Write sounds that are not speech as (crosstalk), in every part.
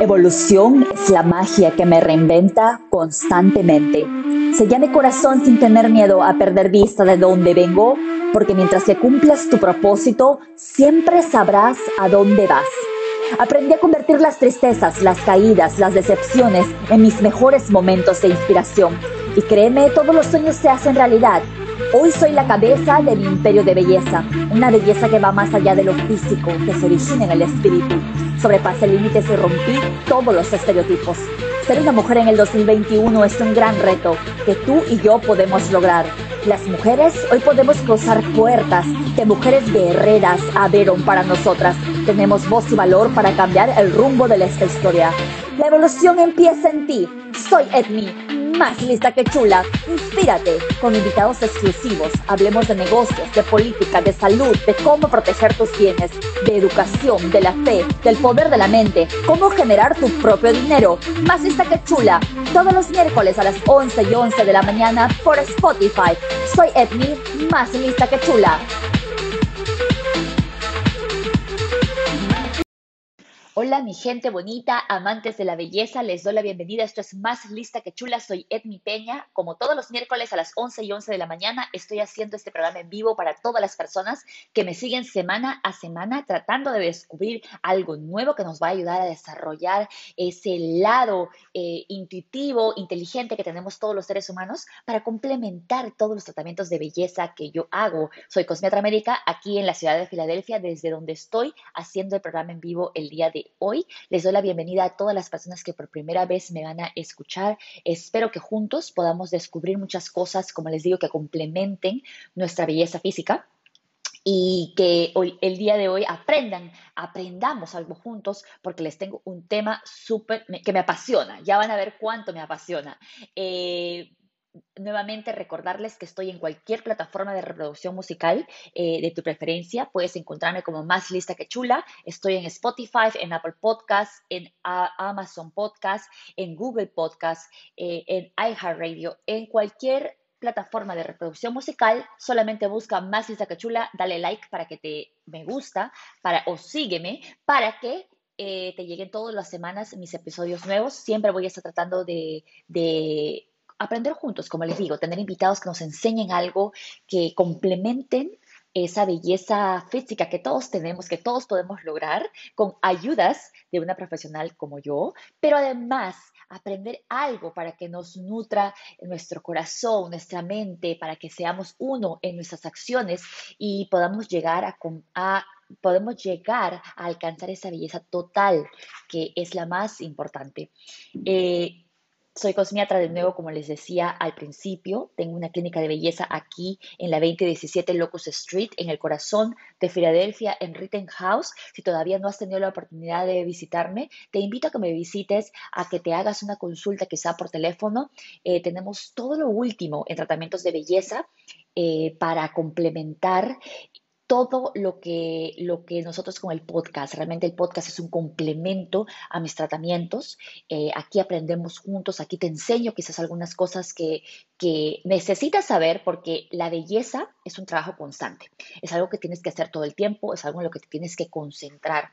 Evolución es la magia que me reinventa constantemente. Sella mi corazón sin tener miedo a perder vista de dónde vengo, porque mientras que cumplas tu propósito, siempre sabrás a dónde vas. Aprendí a convertir las tristezas, las caídas, las decepciones en mis mejores momentos de inspiración. Y créeme, todos los sueños se hacen realidad. Hoy soy la cabeza del imperio de belleza, una belleza que va más allá de lo físico, que se origina en el espíritu. Sobrepasé límites y rompí todos los estereotipos. Ser una mujer en el 2021 es un gran reto que tú y yo podemos lograr. Las mujeres hoy podemos cruzar puertas que mujeres guerreras abrieron para nosotras. Tenemos voz y valor para cambiar el rumbo de esta historia. La evolución empieza en ti. Soy Edmi más lista que chula. Inspírate con invitados exclusivos. Hablemos de negocios, de política, de salud, de cómo proteger tus bienes, de educación, de la fe, del poder de la mente, cómo generar tu propio dinero. Más lista que chula. Todos los miércoles a las 11 y 11 de la mañana por Spotify. Soy Edmi, más lista que chula. Hola mi gente bonita, amantes de la belleza, les doy la bienvenida. Esto es Más Lista que Chula, soy Edmi Peña. Como todos los miércoles a las 11 y 11 de la mañana, estoy haciendo este programa en vivo para todas las personas que me siguen semana a semana tratando de descubrir algo nuevo que nos va a ayudar a desarrollar ese lado eh, intuitivo, inteligente que tenemos todos los seres humanos para complementar todos los tratamientos de belleza que yo hago. Soy Cosmetra Médica aquí en la ciudad de Filadelfia, desde donde estoy haciendo el programa en vivo el día de hoy. Les doy la bienvenida a todas las personas que por primera vez me van a escuchar. Espero que juntos podamos descubrir muchas cosas, como les digo, que complementen nuestra belleza física y que hoy, el día de hoy aprendan, aprendamos algo juntos, porque les tengo un tema súper que me apasiona. Ya van a ver cuánto me apasiona. Eh, nuevamente recordarles que estoy en cualquier plataforma de reproducción musical eh, de tu preferencia. Puedes encontrarme como más lista que chula. Estoy en Spotify, en Apple Podcasts, en Amazon Podcasts, en Google Podcasts, eh, en iHeartRadio, en cualquier plataforma de reproducción musical, solamente busca más lista que chula, dale like para que te me gusta, para o sígueme para que eh, te lleguen todas las semanas mis episodios nuevos. Siempre voy a estar tratando de aprender juntos, como les digo, tener invitados que nos enseñen algo, que complementen esa belleza física que todos tenemos, que todos podemos lograr con ayudas de una profesional como yo, pero además aprender algo para que nos nutra nuestro corazón, nuestra mente, para que seamos uno en nuestras acciones y podamos llegar a, podemos llegar a alcanzar esa belleza total que es la más importante. Eh, soy cosmiatra de nuevo, como les decía al principio. Tengo una clínica de belleza aquí en la 2017 Locust Street, en el corazón de Filadelfia, en Rittenhouse. Si todavía no has tenido la oportunidad de visitarme, te invito a que me visites, a que te hagas una consulta quizá por teléfono. Eh, tenemos todo lo último en tratamientos de belleza eh, para complementar todo lo que, lo que nosotros con el podcast, realmente el podcast es un complemento a mis tratamientos. Eh, aquí aprendemos juntos, aquí te enseño quizás algunas cosas que, que necesitas saber porque la belleza es un trabajo constante. Es algo que tienes que hacer todo el tiempo, es algo en lo que te tienes que concentrar.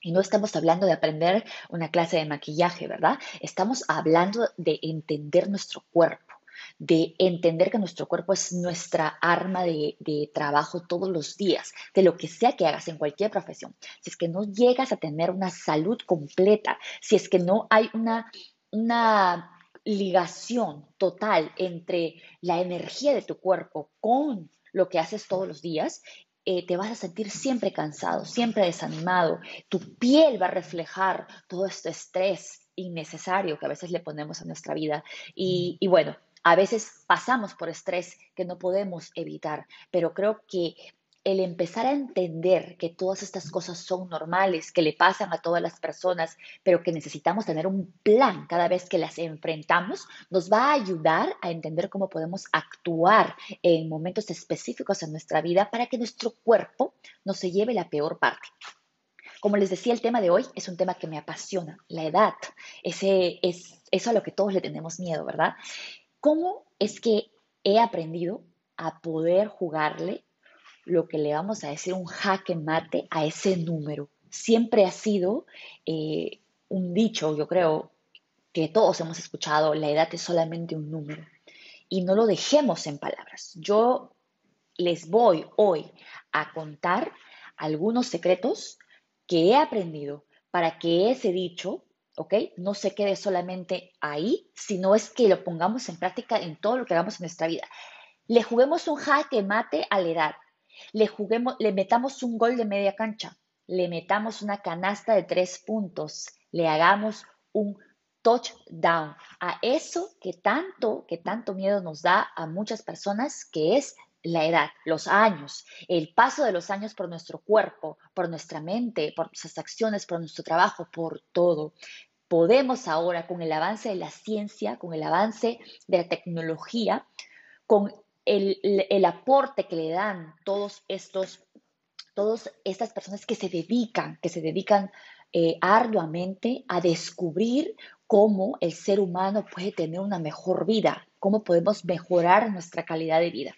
Y no estamos hablando de aprender una clase de maquillaje, ¿verdad? Estamos hablando de entender nuestro cuerpo de entender que nuestro cuerpo es nuestra arma de, trabajo todos los días, de lo que sea que hagas en cualquier profesión. Si es que no llegas a tener una salud completa, si es que no hay una, una ligación total entre la energía de tu cuerpo con lo que haces todos los días, eh, te vas a sentir siempre cansado, siempre desanimado. Tu piel va a reflejar todo este estrés innecesario que a veces le ponemos a nuestra vida. y bueno, a veces pasamos por estrés que no podemos evitar, pero creo que el empezar a entender que todas estas cosas son normales, que le pasan a todas las personas, pero que necesitamos tener un plan cada vez que las enfrentamos, nos va a ayudar a entender cómo podemos actuar en momentos específicos en nuestra vida para que nuestro cuerpo no se lleve la peor parte. Como les decía, el tema de hoy es un tema que me apasiona, la edad. Ese es eso a lo que todos le tenemos miedo, ¿verdad? ¿Cómo es que he aprendido a poder jugarle lo que le vamos a decir un jaque mate a ese número? Siempre ha sido eh, un dicho, yo creo, que todos hemos escuchado, la edad es solamente un número. Y no lo dejemos en palabras. Yo les voy hoy a contar algunos secretos que he aprendido para que ese dicho, ¿ok? No se quede solamente ahí, sino es que lo pongamos en práctica en todo lo que hagamos en nuestra vida. Le juguemos un jaque mate a la edad. Le, juguemos, le metamos un gol de media cancha. Le metamos una canasta de tres puntos. Le hagamos un touchdown a eso que tanto, que tanto miedo nos da a muchas personas, que es la edad, los años, el paso de los años por nuestro cuerpo, por nuestra mente, por nuestras acciones, por nuestro trabajo, por todo. Podemos ahora, con el avance de la ciencia, con el avance de la tecnología, con el, el aporte que le dan todos estos, todas estas personas que se dedican, que se dedican eh, arduamente a descubrir cómo el ser humano puede tener una mejor vida, cómo podemos mejorar nuestra calidad de vida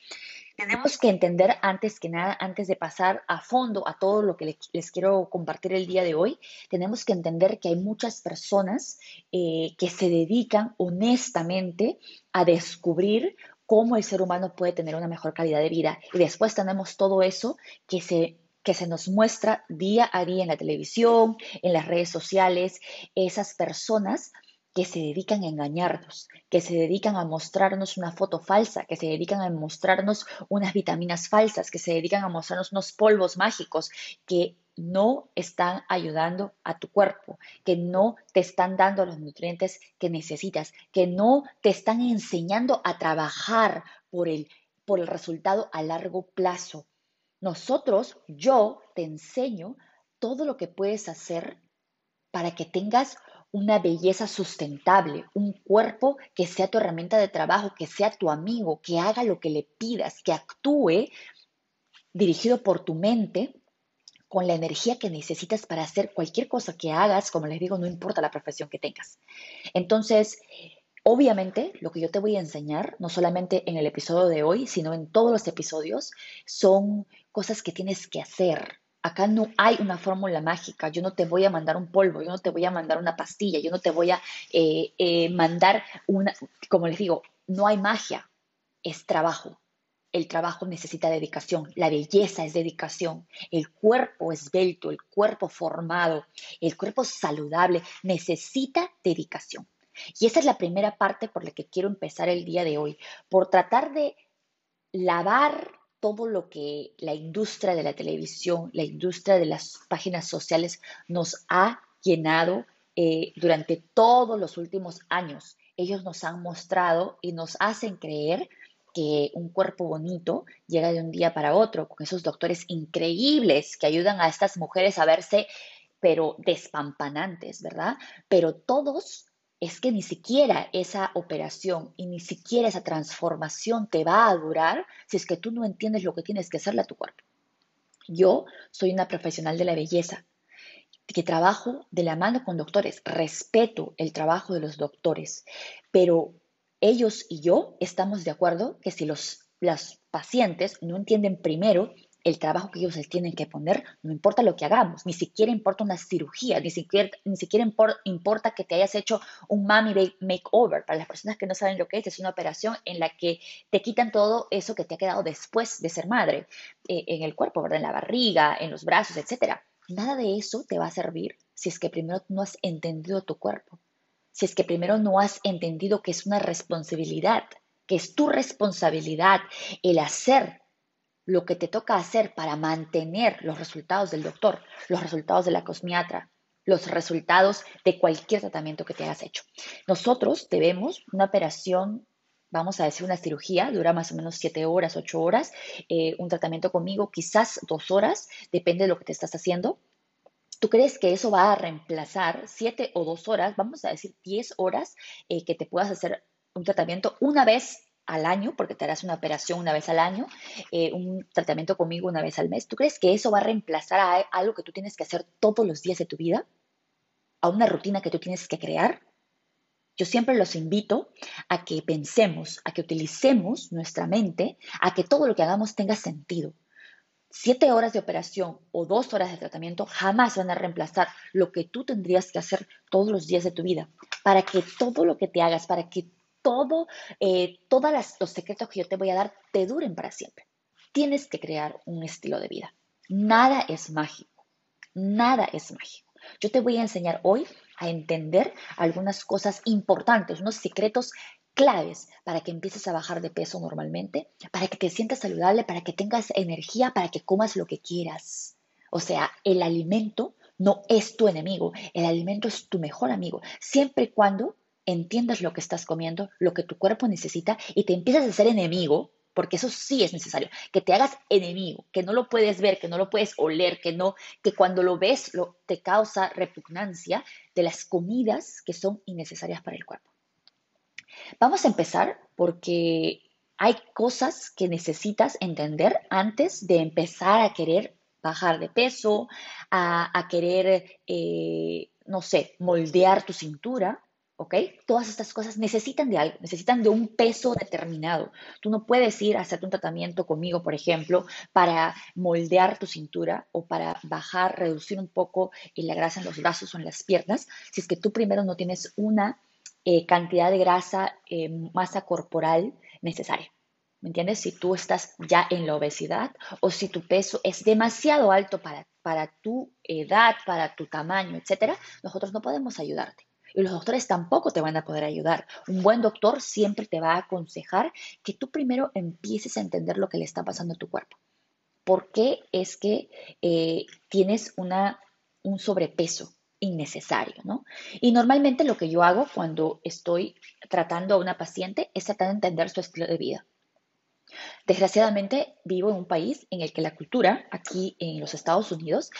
tenemos que entender antes que nada, antes de pasar a fondo a todo lo que les, quiero compartir el día de hoy, tenemos que entender que hay muchas personas eh, que se dedican honestamente a descubrir cómo el ser humano puede tener una mejor calidad de vida. Y después tenemos todo eso que se que se nos muestra día a día en la televisión, en las redes sociales, esas personas que se dedican a engañarnos, que se dedican a mostrarnos una foto falsa, que se dedican a mostrarnos unas vitaminas falsas, que se dedican a mostrarnos unos polvos mágicos que no están ayudando a tu cuerpo, que no te están dando los nutrientes que necesitas, que no te están enseñando a trabajar por el, por el resultado a largo plazo. Nosotros, yo te enseño todo lo que puedes hacer para que tengas una belleza sustentable, un cuerpo que sea tu herramienta de trabajo, que sea tu amigo, que haga lo que le pidas, que actúe dirigido por tu mente con la energía que necesitas para hacer cualquier cosa que hagas, como les digo, no importa la profesión que tengas. Entonces, obviamente, lo que yo te voy a enseñar, no solamente en el episodio de hoy, sino en todos los episodios, son cosas que tienes que hacer, Acá no hay una fórmula mágica. Yo no te voy a mandar un polvo, yo no te voy a mandar una pastilla, yo no te voy a eh, eh, mandar una, como les digo, no hay magia, es trabajo. El trabajo necesita dedicación, la belleza es dedicación, el cuerpo esbelto, el cuerpo formado, el cuerpo saludable necesita dedicación. Y esa es la primera parte por la que quiero empezar el día de hoy, por tratar de lavar todo lo que la industria de la televisión, la industria de las páginas sociales nos ha llenado eh, durante todos los últimos años. Ellos nos han mostrado y nos hacen creer que un cuerpo bonito llega de un día para otro, con esos doctores increíbles que ayudan a estas mujeres a verse, pero despampanantes, ¿verdad? Pero todos es que ni siquiera esa operación y ni siquiera esa transformación te va a durar si es que tú no entiendes lo que tienes que hacerle a tu cuerpo. Yo soy una profesional de la belleza que trabajo de la mano con doctores, respeto el trabajo de los doctores, pero ellos y yo estamos de acuerdo que si los, las pacientes no entienden primero el trabajo que ellos tienen que poner, no importa lo que hagamos, ni siquiera importa una cirugía, ni siquiera, ni siquiera importa que te hayas hecho un mommy makeover. Para las personas que no saben lo que es, es una operación en la que te quitan todo eso que te ha quedado después de ser madre, eh, en el cuerpo, ¿verdad? en la barriga, en los brazos, etc. Nada de eso te va a servir si es que primero no has entendido tu cuerpo, si es que primero no has entendido que es una responsabilidad, que es tu responsabilidad el hacer lo que te toca hacer para mantener los resultados del doctor, los resultados de la cosmiatra, los resultados de cualquier tratamiento que te hayas hecho. Nosotros debemos una operación, vamos a decir una cirugía, dura más o menos 7 horas, 8 horas, eh, un tratamiento conmigo quizás 2 horas, depende de lo que te estás haciendo. ¿Tú crees que eso va a reemplazar 7 o 2 horas, vamos a decir 10 horas, eh, que te puedas hacer un tratamiento una vez al año, porque te harás una operación una vez al año, eh, un tratamiento conmigo una vez al mes, ¿tú crees que eso va a reemplazar a algo que tú tienes que hacer todos los días de tu vida? ¿A una rutina que tú tienes que crear? Yo siempre los invito a que pensemos, a que utilicemos nuestra mente, a que todo lo que hagamos tenga sentido. siete horas de operación o dos horas de tratamiento jamás van a reemplazar lo que tú tendrías que hacer todos los días de tu vida para que todo lo que te hagas, para que todo, eh, todos los secretos que yo te voy a dar te duren para siempre. Tienes que crear un estilo de vida. Nada es mágico. Nada es mágico. Yo te voy a enseñar hoy a entender algunas cosas importantes, unos secretos claves para que empieces a bajar de peso normalmente, para que te sientas saludable, para que tengas energía, para que comas lo que quieras. O sea, el alimento no es tu enemigo, el alimento es tu mejor amigo, siempre y cuando entiendas lo que estás comiendo, lo que tu cuerpo necesita y te empiezas a ser enemigo, porque eso sí es necesario, que te hagas enemigo, que no lo puedes ver, que no lo puedes oler, que no, que cuando lo ves lo, te causa repugnancia de las comidas que son innecesarias para el cuerpo. Vamos a empezar porque hay cosas que necesitas entender antes de empezar a querer bajar de peso, a, querer, eh, no sé, moldear tu cintura, ¿ok? Todas estas cosas necesitan de algo, necesitan de un peso determinado. Tú no puedes ir a hacerte un tratamiento conmigo, por ejemplo, para moldear tu cintura o para bajar, reducir un poco la grasa en los brazos o en las piernas, si es que tú primero no tienes una eh, cantidad de grasa, eh, masa corporal necesaria. ¿Me entiendes? Si tú estás ya en la obesidad o si tu peso es demasiado alto para, para tu edad, para tu tamaño, etcétera, nosotros no podemos ayudarte. Y los doctores tampoco te van a poder ayudar. Un buen doctor siempre te va a aconsejar que tú primero empieces a entender lo que le está pasando a tu cuerpo. ¿Por qué es que eh, tienes una, un sobrepeso? innecesario, ¿no? Y normalmente lo que yo hago cuando estoy tratando a una paciente es tratar de entender su estilo de vida. Desgraciadamente vivo en un país en el que la cultura, aquí en los Estados Unidos,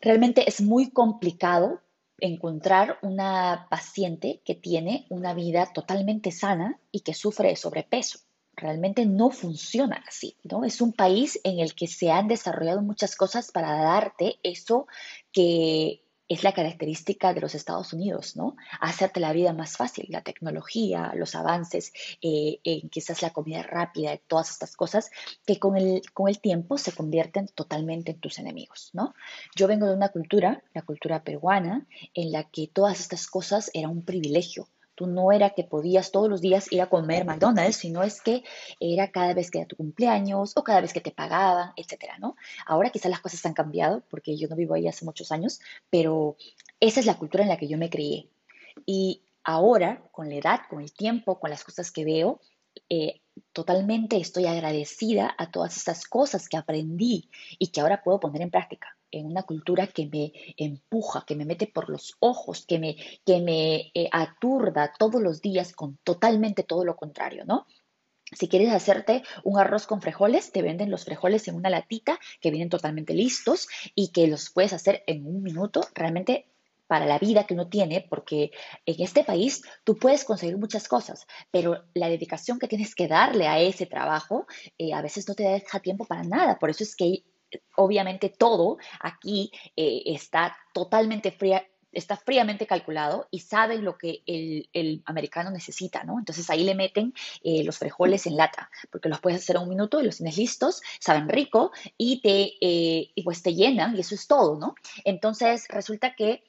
realmente es muy complicado encontrar una paciente que tiene una vida totalmente sana y que sufre de sobrepeso. Realmente no funciona así, ¿no? Es un país en el que se han desarrollado muchas cosas para darte eso que es la característica de los Estados Unidos, ¿no? Hacerte la vida más fácil, la tecnología, los avances, eh, quizás la comida rápida, todas estas cosas que con el, con el tiempo se convierten totalmente en tus enemigos, ¿no? Yo vengo de una cultura, la cultura peruana, en la que todas estas cosas eran un privilegio Tú no era que podías todos los días ir a comer McDonald's, sino es que era cada vez que era tu cumpleaños o cada vez que te pagaban, etcétera, ¿no? Ahora quizás las cosas han cambiado porque yo no vivo ahí hace muchos años, pero esa es la cultura en la que yo me crié. Y ahora, con la edad, con el tiempo, con las cosas que veo, eh, totalmente estoy agradecida a todas estas cosas que aprendí y que ahora puedo poner en práctica en una cultura que me empuja, que me mete por los ojos, que me, que me eh, aturda todos los días con totalmente todo lo contrario, ¿no? Si quieres hacerte un arroz con frijoles, te venden los frijoles en una latita que vienen totalmente listos y que los puedes hacer en un minuto. Realmente para la vida que uno tiene, porque en este país tú puedes conseguir muchas cosas, pero la dedicación que tienes que darle a ese trabajo eh, a veces no te deja tiempo para nada. Por eso es que obviamente todo aquí eh, está totalmente fría, está fríamente calculado y saben lo que el, americano necesita, ¿no? Entonces ahí le meten eh, los frijoles en lata, porque los puedes hacer un minuto y los tienes listos, saben rico y te, y pues te llenan y eso es todo, ¿no? Entonces resulta que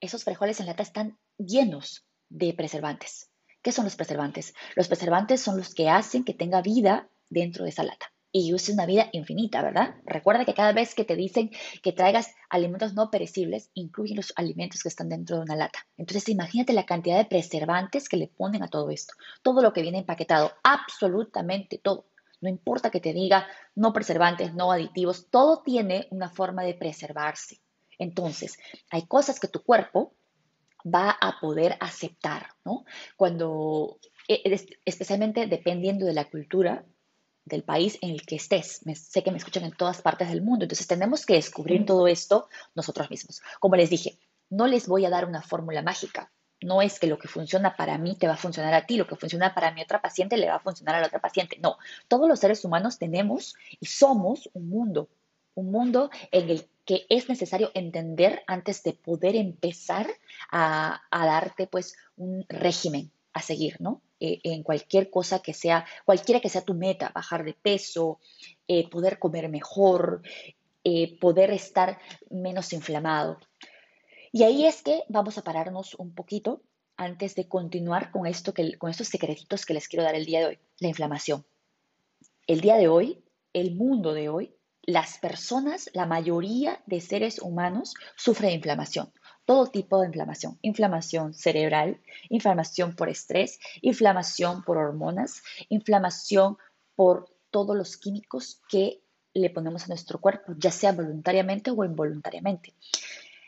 esos frijoles en lata están llenos de preservantes. ¿Qué son los preservantes? Los preservantes son los que hacen que tenga vida dentro de esa lata y use una vida infinita, ¿verdad? Recuerda que cada vez que te dicen que traigas alimentos no perecibles, incluyen los alimentos que están dentro de una lata. Entonces, imagínate la cantidad de preservantes que le ponen a todo esto. Todo lo que viene empaquetado, absolutamente todo. No importa que te diga no preservantes, no aditivos, todo tiene una forma de preservarse. Entonces, hay cosas que tu cuerpo va a poder aceptar, ¿no? Cuando, e, especialmente dependiendo de la cultura del país en el que estés. sé que me escuchan en todas partes del mundo, entonces tenemos que descubrir todo esto nosotros mismos. Como les dije, no les voy a dar una fórmula mágica. No es que lo que funciona para mí te va a funcionar a ti, lo que funciona para mi otra paciente le va a funcionar a la otra paciente. No, todos los seres humanos tenemos y somos un mundo, un mundo en el que es necesario entender antes de poder empezar a, darte pues un régimen a seguir, ¿no? Eh, en cualquier cosa que sea, cualquiera que sea tu meta, bajar de peso, eh, poder comer mejor, eh, poder estar menos inflamado. Y ahí es que vamos a pararnos un poquito antes de continuar con, esto que, con estos secretitos que les quiero dar el día de hoy, la inflamación. El día de hoy, el mundo de hoy, las personas, la mayoría de seres humanos sufre de inflamación todo tipo de inflamación, inflamación cerebral, inflamación por estrés, inflamación por hormonas, inflamación por todos los químicos que le ponemos a nuestro cuerpo, ya sea voluntariamente o involuntariamente.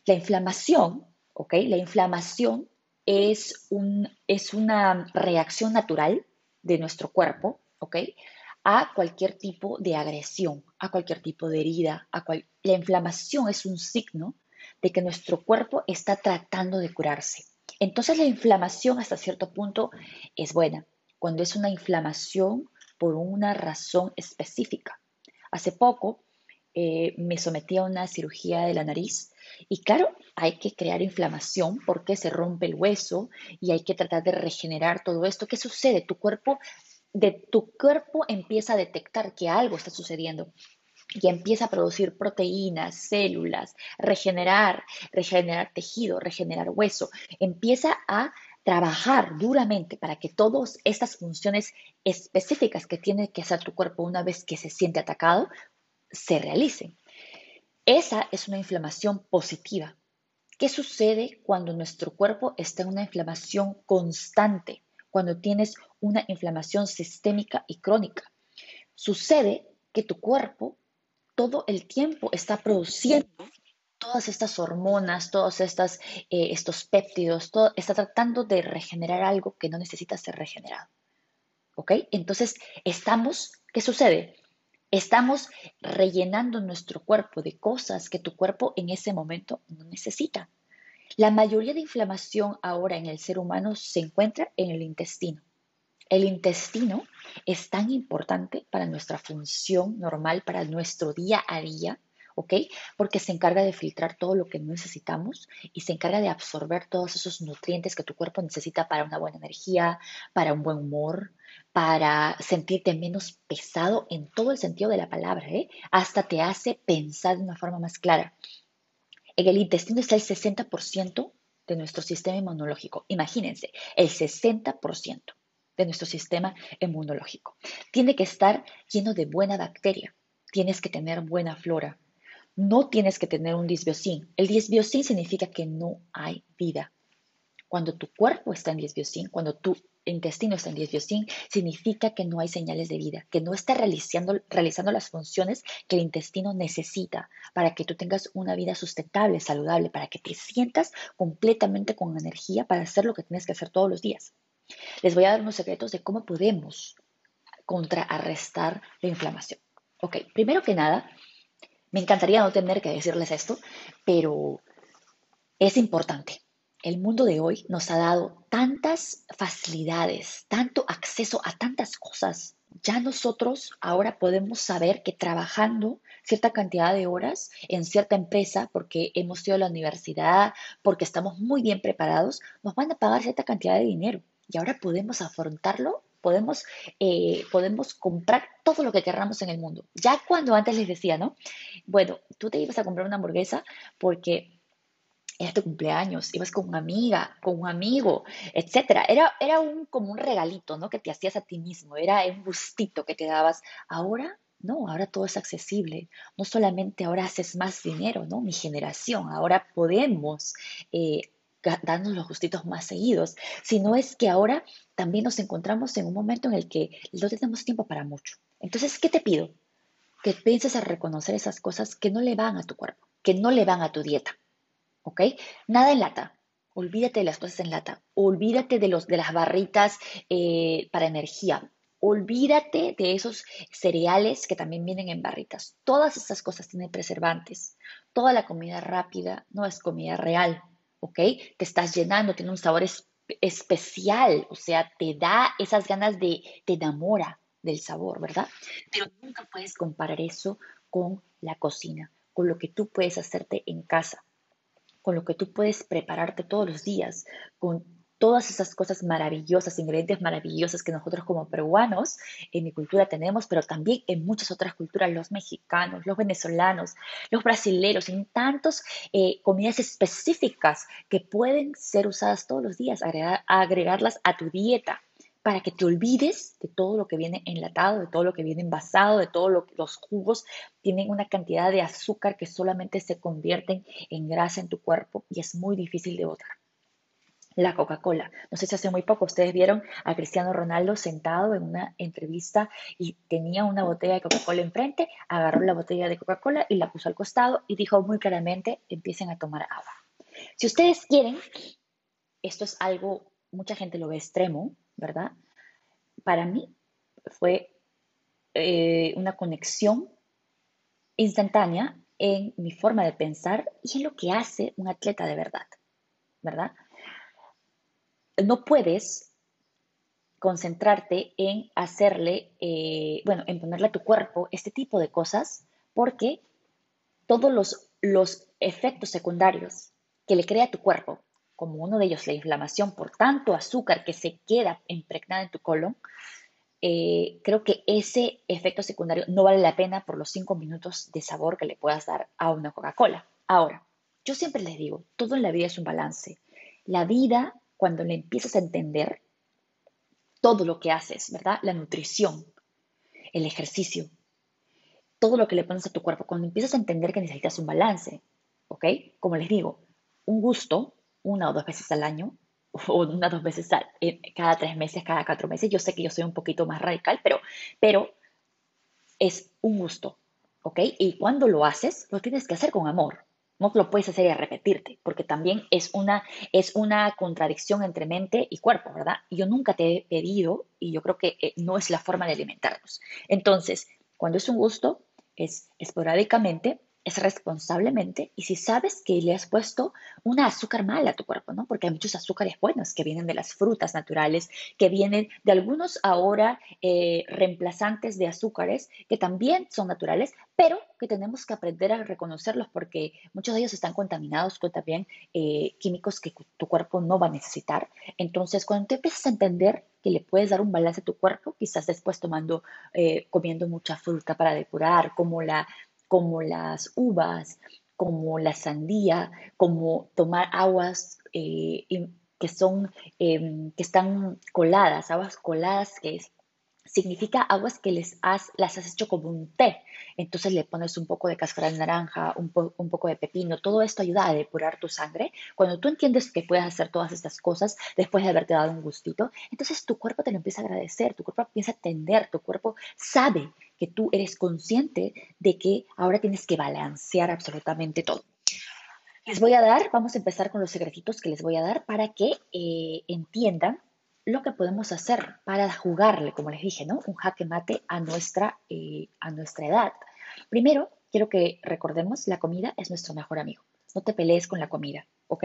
La inflamación, ¿ok? La inflamación es, un, es una reacción natural de nuestro cuerpo, ¿ok? A cualquier tipo de agresión, a cualquier tipo de herida. A La inflamación es un signo de que nuestro cuerpo está tratando de curarse. Entonces la inflamación hasta cierto punto es buena, cuando es una inflamación por una razón específica. Hace poco eh, me sometí a una cirugía de la nariz y claro, hay que crear inflamación porque se rompe el hueso y hay que tratar de regenerar todo esto. ¿Qué sucede? Tu cuerpo, de tu cuerpo empieza a detectar que algo está sucediendo y empieza a producir proteínas, células, regenerar, regenerar tejido, regenerar hueso, empieza a trabajar duramente para que todas estas funciones específicas que tiene que hacer tu cuerpo una vez que se siente atacado se realicen. Esa es una inflamación positiva. ¿Qué sucede cuando nuestro cuerpo está en una inflamación constante? Cuando tienes una inflamación sistémica y crónica. Sucede que tu cuerpo todo el tiempo está produciendo todas estas hormonas, todos estas, eh, estos péptidos, todo, está tratando de regenerar algo que no necesita ser regenerado. ¿Ok? Entonces, estamos, ¿qué sucede? Estamos rellenando nuestro cuerpo de cosas que tu cuerpo en ese momento no necesita. La mayoría de inflamación ahora en el ser humano se encuentra en el intestino. El intestino es tan importante para nuestra función normal, para nuestro día a día, ¿ok? Porque se encarga de filtrar todo lo que necesitamos y se encarga de absorber todos esos nutrientes que tu cuerpo necesita para una buena energía, para un buen humor, para sentirte menos pesado en todo el sentido de la palabra, ¿eh? Hasta te hace pensar de una forma más clara. En el intestino está el 60% de nuestro sistema inmunológico. Imagínense, el 60% de nuestro sistema inmunológico. Tiene que estar lleno de buena bacteria. Tienes que tener buena flora. No tienes que tener un disbiocin. El disbiocin significa que no hay vida. Cuando tu cuerpo está en disbiocin, cuando tu intestino está en disbiocin, significa que no hay señales de vida, que no está realizando, realizando las funciones que el intestino necesita para que tú tengas una vida sustentable, saludable, para que te sientas completamente con energía para hacer lo que tienes que hacer todos los días. Les voy a dar unos secretos de cómo podemos contrarrestar la inflamación. Ok, primero que nada, me encantaría no tener que decirles esto, pero es importante. El mundo de hoy nos ha dado tantas facilidades, tanto acceso a tantas cosas. Ya nosotros ahora podemos saber que trabajando cierta cantidad de horas en cierta empresa, porque hemos ido a la universidad, porque estamos muy bien preparados, nos van a pagar cierta cantidad de dinero y ahora podemos afrontarlo, podemos, eh, podemos comprar todo lo que querramos en el mundo. Ya cuando antes les decía, ¿no? Bueno, tú te ibas a comprar una hamburguesa porque era tu cumpleaños, ibas con una amiga, con un amigo, etcétera. Era, era un, como un regalito, ¿no? Que te hacías a ti mismo, era un gustito que te dabas. Ahora no, ahora todo es accesible. No solamente ahora haces más dinero, ¿no? Mi generación, ahora podemos eh, darnos los gustitos más seguidos, sino es que ahora también nos encontramos en un momento en el que no tenemos tiempo para mucho. Entonces, ¿qué te pido? Que pienses a reconocer esas cosas que no le van a tu cuerpo, que no le van a tu dieta. ¿Ok? Nada en lata. Olvídate de las cosas en lata. Olvídate de, los, de las barritas eh, para energía. Olvídate de esos cereales que también vienen en barritas. Todas esas cosas tienen preservantes. Toda la comida rápida no es comida real. ¿Ok? Te estás llenando, tiene un sabor especial, o sea, te da esas ganas de, te enamora del sabor, ¿verdad? Pero nunca puedes comparar eso con la cocina, con lo que tú puedes hacerte en casa, con lo que tú puedes prepararte todos los días, con todas esas cosas maravillosas, ingredientes maravillosos que nosotros como peruanos en mi cultura tenemos, pero también en muchas otras culturas, los mexicanos, los venezolanos, los brasileños, en tantas eh, comidas específicas que pueden ser usadas todos los días, agregarlas a tu dieta para que te olvides de todo lo que viene enlatado, de todo lo que viene envasado, de todos los jugos tienen una cantidad de azúcar que solamente se convierten en grasa en tu cuerpo y es muy difícil de botar. La Coca-Cola. No sé si hace muy poco ustedes vieron a Cristiano Ronaldo sentado en una entrevista y tenía una botella de Coca-Cola enfrente, agarró la botella de Coca-Cola y la puso al costado y dijo muy claramente, empiecen a tomar agua. Si ustedes quieren, esto es algo, mucha gente lo ve extremo, ¿verdad? Para mí fue eh, una conexión instantánea en mi forma de pensar y en lo que hace un atleta de verdad, ¿verdad? No puedes concentrarte en hacerle, eh, bueno, en ponerle a tu cuerpo este tipo de cosas porque todos los, los efectos secundarios que le crea tu cuerpo como uno de ellos la inflamación por tanto azúcar que se queda impregnada en tu colon, eh, creo que ese efecto secundario no vale la pena por los cinco minutos de sabor que le puedas dar a una Coca-Cola. Ahora, yo siempre les digo, todo en la vida es un balance. La vida, cuando le empiezas a entender todo lo que haces, ¿verdad? La nutrición, el ejercicio, todo lo que le pones a tu cuerpo, cuando empiezas a entender que necesitas un balance, ¿ok? Como les digo, un gusto una o dos veces al año, (laughs) o una o dos veces cada tres meses, cada cuatro meses. Yo sé que yo soy un poquito más radical, pero, pero es un gusto, ¿ok? Y cuando lo haces, lo tienes que hacer con amor. No lo puedes hacer y repetirte, porque también es una, es una contradicción entre mente y cuerpo, ¿verdad? Yo nunca te he pedido, y yo creo que eh, no es la forma de alimentarnos. Entonces, cuando es un gusto, es esporádicamente, es responsablemente y si sabes que le has puesto una azúcar mala a tu cuerpo, ¿no? Porque hay muchos azúcares buenos que vienen de las frutas naturales, que vienen de algunos ahora eh, reemplazantes de azúcares que también son naturales, pero que tenemos que aprender a reconocerlos porque muchos de ellos están contaminados con también eh, químicos que tu cuerpo no va a necesitar. Entonces, cuando te empiezas a entender que le puedes dar un balance a tu cuerpo, quizás después tomando, eh, comiendo mucha fruta para depurar, como la como las uvas, como la sandía, como tomar aguas eh, que son, em, que están coladas, aguas coladas, que es significa aguas que les has, las has hecho como un té. Entonces le pones un poco de cáscara de naranja, un, un, poco de pepino. Todo esto ayuda a depurar tu sangre. Cuando tú entiendes que puedes hacer todas estas cosas después de haberte dado un gustito, entonces tu cuerpo te lo empieza a agradecer, tu cuerpo empieza a atender, tu cuerpo sabe que tú eres consciente de que ahora tienes que balancear absolutamente todo. Les voy a dar, vamos a empezar con los secretitos que les voy a dar para que eh, entiendan lo que podemos hacer para jugarle, como les dije, ¿no? Un jaque mate a nuestra, eh, a nuestra edad. Primero, quiero que recordemos, la comida es nuestro mejor amigo. No te pelees con la comida, ¿ok?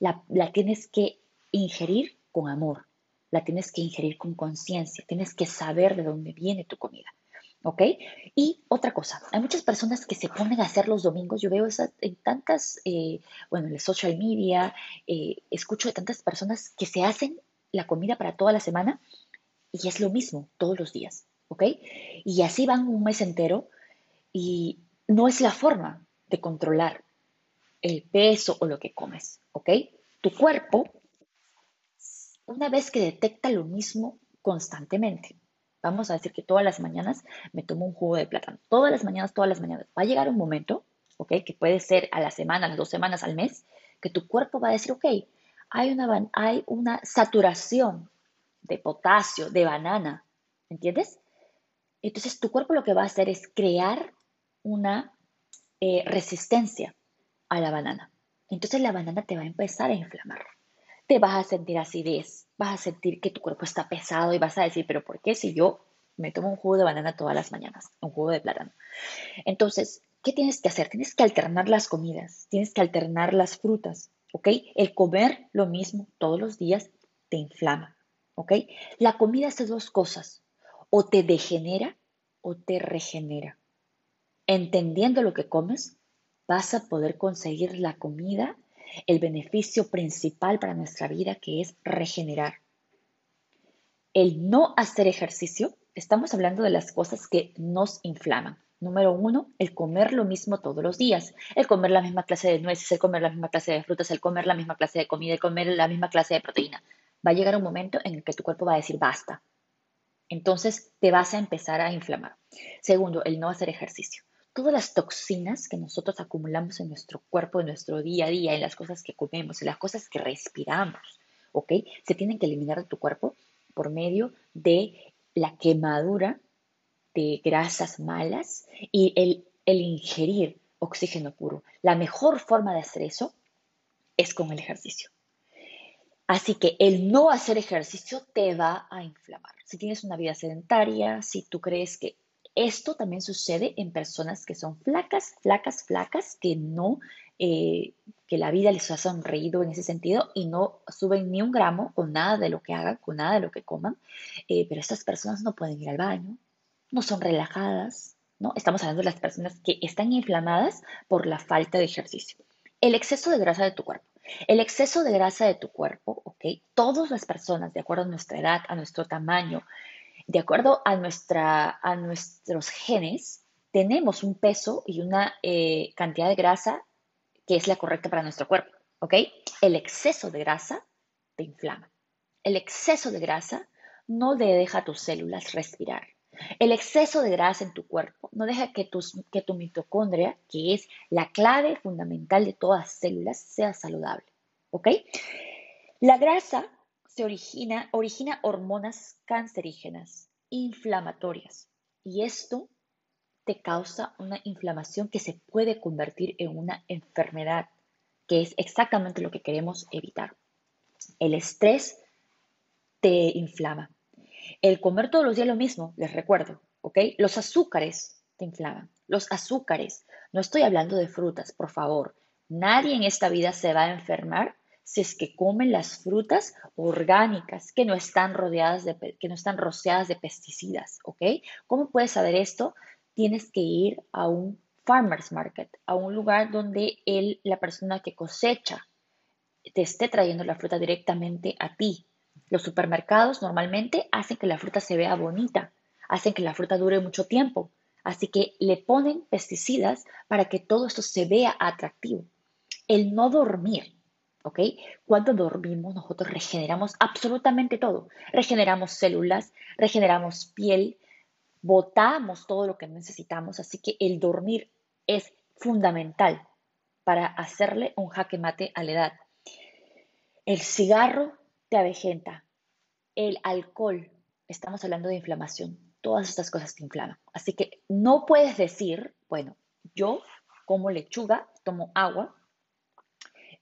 La, la tienes que ingerir con amor, la tienes que ingerir con conciencia, tienes que saber de dónde viene tu comida. ¿Ok? Y otra cosa, hay muchas personas que se ponen a hacer los domingos, yo veo esas, en tantas, eh, bueno, en el social media, eh, escucho de tantas personas que se hacen la comida para toda la semana y es lo mismo todos los días, ¿ok? Y así van un mes entero y no es la forma de controlar el peso o lo que comes, ¿ok? Tu cuerpo, una vez que detecta lo mismo constantemente, vamos a decir que todas las mañanas me tomo un jugo de plátano, todas las mañanas, todas las mañanas, va a llegar un momento, ¿ok? Que puede ser a la semana, a las dos semanas, al mes, que tu cuerpo va a decir, ok, hay una, hay una saturación de potasio, de banana, ¿entiendes? Entonces tu cuerpo lo que va a hacer es crear una eh, resistencia a la banana. Entonces la banana te va a empezar a inflamar. Te vas a sentir acidez, vas a sentir que tu cuerpo está pesado y vas a decir, pero ¿por qué si yo me tomo un jugo de banana todas las mañanas, un jugo de plátano? Entonces, ¿qué tienes que hacer? Tienes que alternar las comidas, tienes que alternar las frutas, ¿ok? El comer lo mismo todos los días te inflama, ¿ok? La comida hace dos cosas, o te degenera o te regenera. Entendiendo lo que comes, vas a poder conseguir la comida el beneficio principal para nuestra vida que es regenerar. El no hacer ejercicio, estamos hablando de las cosas que nos inflaman. Número uno, el comer lo mismo todos los días, el comer la misma clase de nueces, el comer la misma clase de frutas, el comer la misma clase de comida, el comer la misma clase de proteína. Va a llegar un momento en el que tu cuerpo va a decir basta. Entonces te vas a empezar a inflamar. Segundo, el no hacer ejercicio. Todas las toxinas que nosotros acumulamos en nuestro cuerpo, en nuestro día a día, en las cosas que comemos, en las cosas que respiramos, ¿ok? Se tienen que eliminar de tu cuerpo por medio de la quemadura de grasas malas y el, el ingerir oxígeno puro. La mejor forma de hacer eso es con el ejercicio. Así que el no hacer ejercicio te va a inflamar. Si tienes una vida sedentaria, si tú crees que esto también sucede en personas que son flacas, flacas, flacas, que no, eh, que la vida les ha sonreído en ese sentido y no suben ni un gramo con nada de lo que hagan, con nada de lo que coman. Eh, pero estas personas no pueden ir al baño, no son relajadas, ¿no? Estamos hablando de las personas que están inflamadas por la falta de ejercicio. El exceso de grasa de tu cuerpo. El exceso de grasa de tu cuerpo, ¿ok? Todas las personas, de acuerdo a nuestra edad, a nuestro tamaño, de acuerdo a, nuestros genes, tenemos un peso y una eh, cantidad de grasa que es la correcta para nuestro cuerpo, ¿ok? El exceso de grasa te inflama. El exceso de grasa no le deja a tus células respirar. El exceso de grasa en tu cuerpo no deja que, que tu mitocondria, que es la clave fundamental de todas las células, sea saludable. ¿Ok? La grasa se origina, origina hormonas cancerígenas, inflamatorias. Y esto te causa una inflamación que se puede convertir en una enfermedad, que es exactamente lo que queremos evitar. El estrés te inflama. El comer todos los días lo mismo, les recuerdo, ¿ok? Los azúcares te inflaman. Los azúcares. No estoy hablando de frutas, por favor. Nadie en esta vida se va a enfermar si es que comen las frutas orgánicas que no están rodeadas de, que no están rociadas de pesticidas, ¿ok? ¿Cómo puedes saber esto? Tienes que ir a un farmer's market, a un lugar donde él, la persona que cosecha te esté trayendo la fruta directamente a ti, los supermercados normalmente hacen que la fruta se vea bonita, hacen que la fruta dure mucho tiempo, así que le ponen pesticidas para que todo esto se vea atractivo. El no dormir, ¿ok? Cuando dormimos nosotros regeneramos absolutamente todo. Regeneramos células, regeneramos piel, botamos todo lo que necesitamos, así que el dormir es fundamental para hacerle un jaque mate a la edad. El cigarro te avejenta. El alcohol, estamos hablando de inflamación. Todas estas cosas te inflaman. Así que no puedes decir, bueno, yo como lechuga, tomo agua,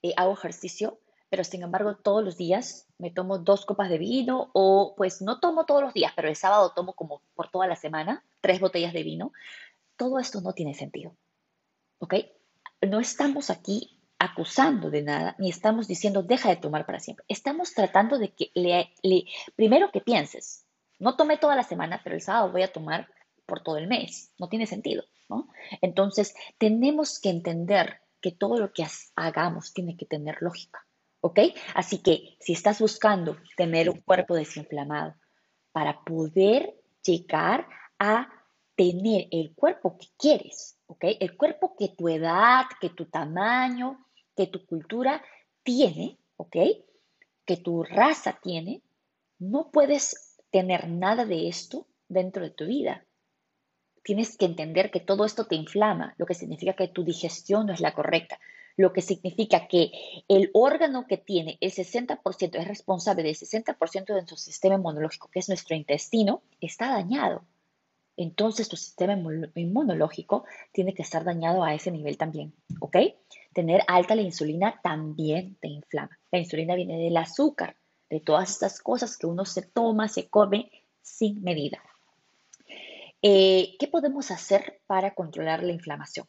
eh, hago ejercicio, pero sin embargo todos los días me tomo dos copas de vino o pues no tomo todos los días, pero el sábado tomo como por toda la semana tres botellas de vino. Todo esto no tiene sentido. ¿Ok? No estamos aquí acusando de nada, ni estamos diciendo deja de tomar para siempre. Estamos tratando de que le, primero que pienses, no tomé toda la semana, pero el sábado voy a tomar por todo el mes. No tiene sentido, ¿no? Entonces, tenemos que entender que todo lo que hagamos tiene que tener lógica, ¿ok? Así que si estás buscando tener un cuerpo desinflamado para poder llegar a tener el cuerpo que quieres, ¿ok? El cuerpo que tu edad, que tu tamaño, que tu cultura tiene, ¿ok? Que tu raza tiene, no puedes tener nada de esto dentro de tu vida. Tienes que entender que todo esto te inflama, lo que significa que tu digestión no es la correcta, lo que significa que el órgano que tiene el 60% es responsable del 60% de nuestro sistema inmunológico, que es nuestro intestino, está dañado entonces tu sistema inmunológico tiene que estar dañado a ese nivel también, ¿ok? Tener alta la insulina también te inflama. La insulina viene del azúcar, de todas estas cosas que uno se toma, se come sin medida. Eh, ¿Qué podemos hacer para controlar la inflamación?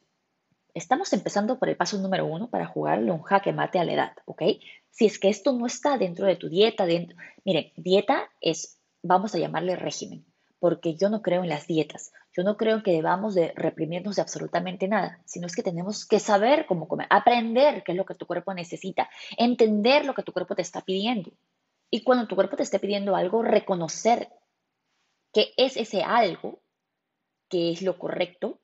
Estamos empezando por el paso número uno para jugarle un jaque mate a la edad, ¿ok? Si es que esto no está dentro de tu dieta, dentro, miren, dieta es, vamos a llamarle régimen porque yo no creo en las dietas. Yo no creo que debamos de reprimirnos de absolutamente nada, sino es que tenemos que saber cómo comer, aprender qué es lo que tu cuerpo necesita, entender lo que tu cuerpo te está pidiendo. Y cuando tu cuerpo te esté pidiendo algo, reconocer que es ese algo, que es lo correcto.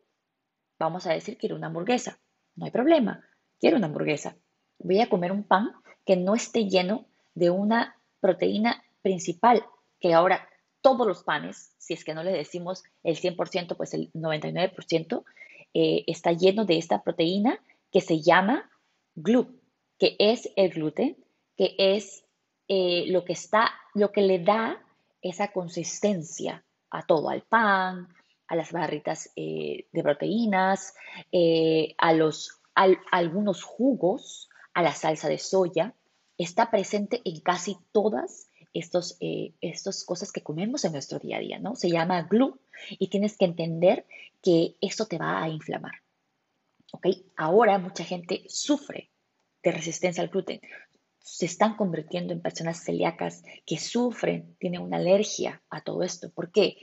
Vamos a decir, quiero una hamburguesa. No hay problema, quiero una hamburguesa. Voy a comer un pan que no esté lleno de una proteína principal, que ahora todos los panes, si es que no le decimos el 100%, pues el 99%, eh, está lleno de esta proteína que se llama GLU, que es el gluten, que es eh, lo que está, lo que le da esa consistencia a todo, al pan, a las barritas eh, de proteínas, a, los, algunos jugos, a la salsa de soya, está presente en casi todas estos, eh, estas cosas que comemos en nuestro día a día, ¿no? Se llama GLU y tienes que entender que eso te va a inflamar. ¿Ok? Ahora mucha gente sufre de resistencia al gluten. Se están convirtiendo en personas celíacas que sufren, tienen una alergia a todo esto. ¿Por qué?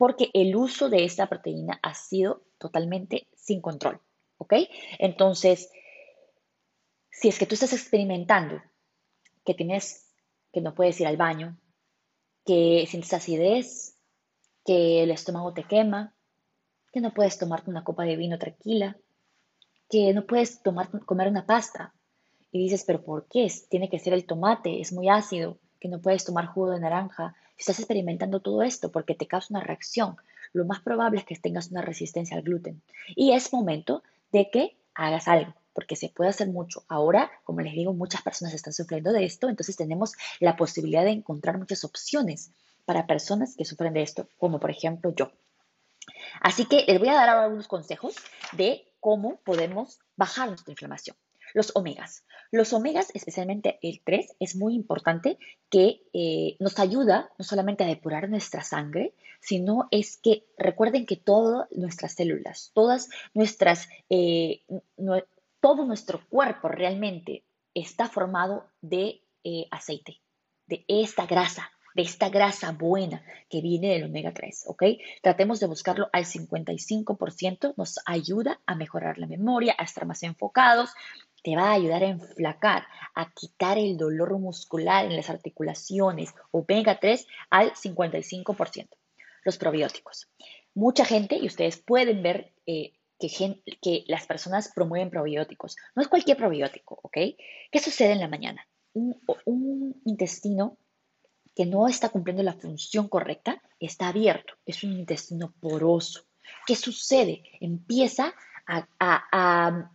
Porque el uso de esta proteína ha sido totalmente sin control. ¿Ok? Entonces, si es que tú estás experimentando que tienes que no puedes ir al baño, que sientes acidez, que el estómago te quema, que no puedes tomarte una copa de vino tranquila, que no puedes tomar, comer una pasta. Y dices, pero ¿por qué? Tiene que ser el tomate, es muy ácido, que no puedes tomar jugo de naranja. Si estás experimentando todo esto porque te causa una reacción, lo más probable es que tengas una resistencia al gluten. Y es momento de que hagas algo porque se puede hacer mucho. Ahora, como les digo, muchas personas están sufriendo de esto, entonces tenemos la posibilidad de encontrar muchas opciones para personas que sufren de esto, como por ejemplo yo. Así que les voy a dar ahora algunos consejos de cómo podemos bajar nuestra inflamación. Los omegas. Los omegas, especialmente el 3, es muy importante que eh, nos ayuda no solamente a depurar nuestra sangre, sino es que recuerden que todas nuestras células, todas nuestras, eh, todo nuestro cuerpo realmente está formado de eh, aceite, de esta grasa, de esta grasa buena que viene del omega 3, ¿ok? Tratemos de buscarlo al 55%, nos ayuda a mejorar la memoria, a estar más enfocados, te va a ayudar a enflacar, a quitar el dolor muscular en las articulaciones, omega 3 al 55%. Los probióticos. Mucha gente, y ustedes pueden ver eh, que, las personas promueven probióticos. No es cualquier probiótico, ¿ok? ¿Qué sucede en la mañana? Un, intestino que no está cumpliendo la función correcta está abierto, es un intestino poroso. ¿Qué sucede? Empieza a,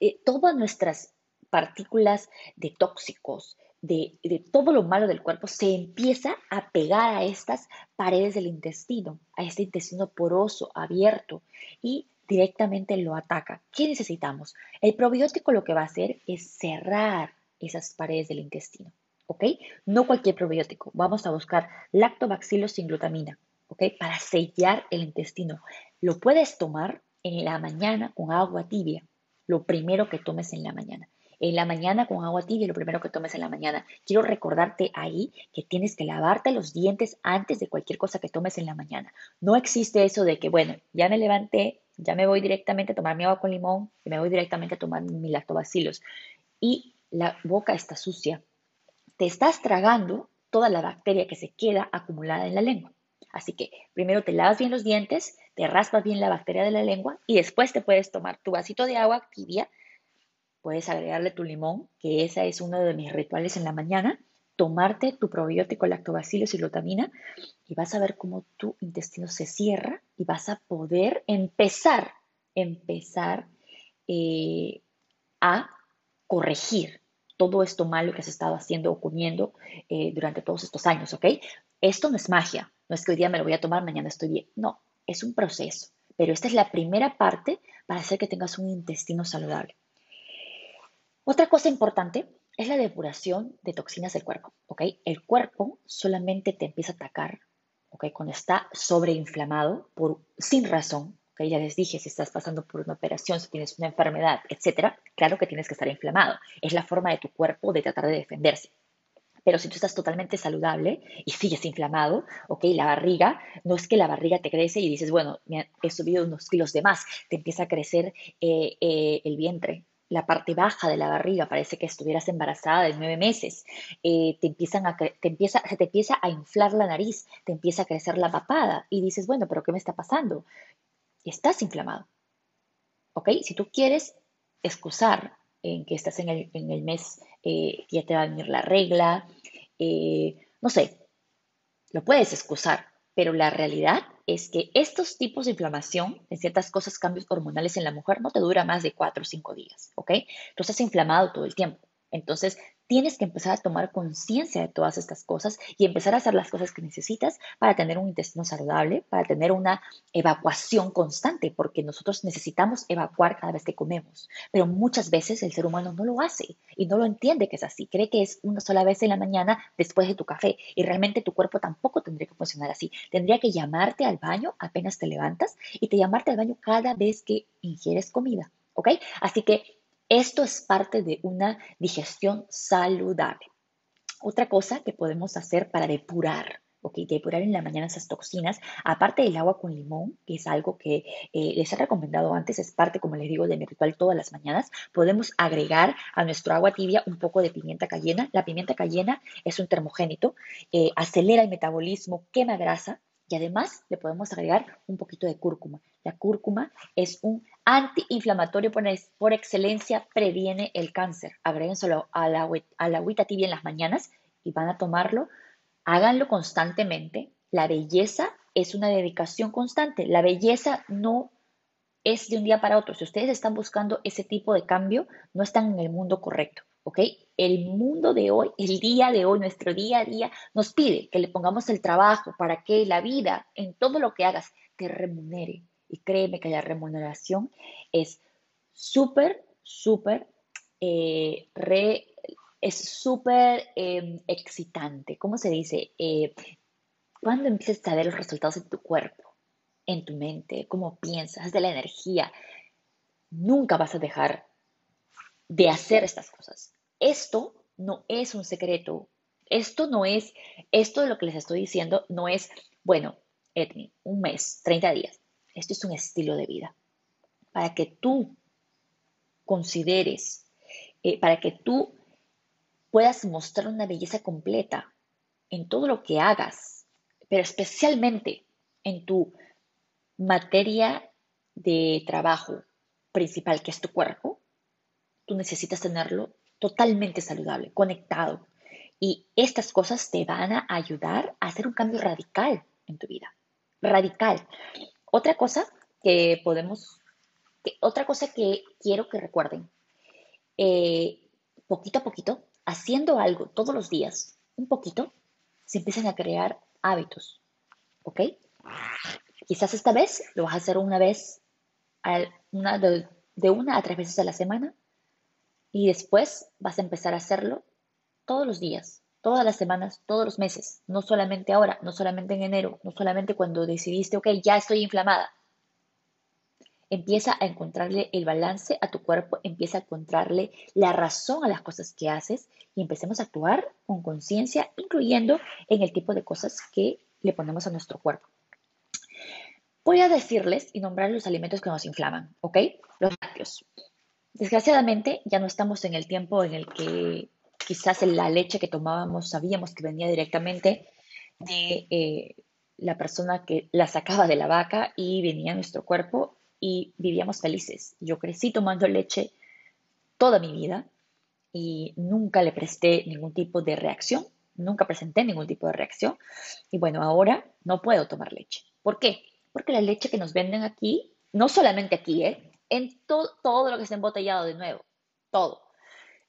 eh, todas nuestras partículas de tóxicos, de, todo lo malo del cuerpo, se empieza a pegar a estas paredes del intestino, a este intestino poroso, abierto, y directamente lo ataca. ¿Qué necesitamos? El probiótico lo que va a hacer es cerrar esas paredes del intestino, ¿ok? No cualquier probiótico. Vamos a buscar lactobacillus sin glutamina, ¿ok? Para sellar el intestino. Lo puedes tomar en la mañana con agua tibia, lo primero que tomes en la mañana. En la mañana con agua tibia, lo primero que tomes en la mañana. Quiero recordarte ahí que tienes que lavarte los dientes antes de cualquier cosa que tomes en la mañana. No existe eso de que, bueno, ya me levanté, ya me voy directamente a tomar mi agua con limón y me voy directamente a tomar mi lactobacilos. Y la boca está sucia. Te estás tragando toda la bacteria que se queda acumulada en la lengua. Así que primero te lavas bien los dientes, te raspas bien la bacteria de la lengua y después te puedes tomar tu vasito de agua tibia. Puedes agregarle tu limón, que ese es uno de mis rituales en la mañana tomarte tu probiótico lactobacillus y glutamina y vas a ver cómo tu intestino se cierra y vas a poder empezar, empezar eh, a corregir todo esto malo que has estado haciendo o comiendo eh, durante todos estos años, ¿ok? Esto no es magia, no es que hoy día me lo voy a tomar, mañana estoy bien, no, es un proceso, pero esta es la primera parte para hacer que tengas un intestino saludable. Otra cosa importante es la depuración de toxinas del cuerpo, ¿ok? El cuerpo solamente te empieza a atacar, ¿ok? Cuando está sobreinflamado por, sin razón, ¿ok? Ya les dije, si estás pasando por una operación, si tienes una enfermedad, etcétera, claro que tienes que estar inflamado. Es la forma de tu cuerpo de tratar de defenderse. Pero si tú estás totalmente saludable y sigues inflamado, ok, la barriga, no es que la barriga te crece y dices, bueno, he subido unos kilos de más, te empieza a crecer eh, eh, el vientre, la parte baja de la barriga, parece que estuvieras embarazada de nueve meses, eh, te empiezan a te empieza, se te empieza a inflar la nariz, te empieza a crecer la papada y dices, bueno, pero ¿qué me está pasando? Estás inflamado. ¿Ok? Si tú quieres excusar en que estás en el, en el mes eh, ya te va a venir la regla, eh, no sé, lo puedes excusar, pero la realidad es que estos tipos de inflamación, en ciertas cosas, cambios hormonales en la mujer, no te dura más de cuatro o cinco días, ¿ok? Tú estás inflamado todo el tiempo. Entonces, tienes que empezar a tomar conciencia de todas estas cosas y empezar a hacer las cosas que necesitas para tener un intestino saludable, para tener una evacuación constante, porque nosotros necesitamos evacuar cada vez que comemos. Pero muchas veces el ser humano no lo hace y no lo entiende que es así. Cree que es una sola vez en la mañana después de tu café y realmente tu cuerpo tampoco tendría que funcionar así. Tendría que llamarte al baño apenas te levantas y te llamarte al baño cada vez que ingieres comida. ¿Ok? Así que esto es parte de una digestión saludable. Otra cosa que podemos hacer para depurar, ¿ok? Depurar en la mañana esas toxinas, aparte del agua con limón, que es algo que eh, les he recomendado antes, es parte, como les digo, de mi ritual todas las mañanas, podemos agregar a nuestro agua tibia un poco de pimienta cayena. La pimienta cayena es un termogénito, eh, acelera el metabolismo, quema grasa, y además le podemos agregar un poquito de cúrcuma. La cúrcuma es un antiinflamatorio por, excelencia, previene el cáncer. Agréguenselo a la, a la agüita tibia en las mañanas y van a tomarlo. Háganlo constantemente. La belleza es una dedicación constante. La belleza no es de un día para otro. Si ustedes están buscando ese tipo de cambio, no están en el mundo correcto. ¿Ok? El mundo de hoy, el día de hoy, nuestro día a día, nos pide que le pongamos el trabajo para que la vida, en todo lo que hagas, te remunere. Y créeme que la remuneración es súper, súper, eh, es súper em, excitante. ¿Cómo se dice? Eh, cuando empiezas a ver los resultados en tu cuerpo, en tu mente, cómo piensas, de la energía, nunca vas a dejar de hacer estas cosas. Esto no es un secreto. Esto no es, esto de lo que les estoy diciendo no es, bueno, Edmi, un mes, 30 días. Esto es un estilo de vida. Para que tú consideres, eh, para que tú puedas mostrar una belleza completa en todo lo que hagas, pero especialmente en tu materia de trabajo principal, que es tu cuerpo, tú necesitas tenerlo totalmente saludable, conectado. Y estas cosas te van a ayudar a hacer un cambio radical en tu vida. Radical. Otra cosa que podemos, otra cosa que quiero que recuerden, eh, poquito a poquito, haciendo algo todos los días, un poquito, se empiezan a crear hábitos. ¿Ok? Quizás esta vez lo vas a hacer una vez, una, de una a tres veces a la semana, y después vas a empezar a hacerlo todos los días, todas las semanas, todos los meses, no solamente ahora, no solamente en enero, no solamente cuando decidiste, ok, ya estoy inflamada. Empieza a encontrarle el balance a tu cuerpo, empieza a encontrarle la razón a las cosas que haces y empecemos a actuar con conciencia, incluyendo en el tipo de cosas que le ponemos a nuestro cuerpo. Voy a decirles y nombrar los alimentos que nos inflaman, ¿ok? Los lácteos. Desgraciadamente ya no estamos en el tiempo en el que quizás la leche que tomábamos sabíamos que venía directamente de eh, la persona que la sacaba de la vaca y venía a nuestro cuerpo y vivíamos felices. Yo crecí tomando leche toda mi vida y nunca le presté ningún tipo de reacción, nunca presenté ningún tipo de reacción. Y bueno, ahora no puedo tomar leche. ¿Por qué? Porque la leche que nos venden aquí, no solamente aquí, ¿eh? En todo lo que está embotellado de nuevo, todo,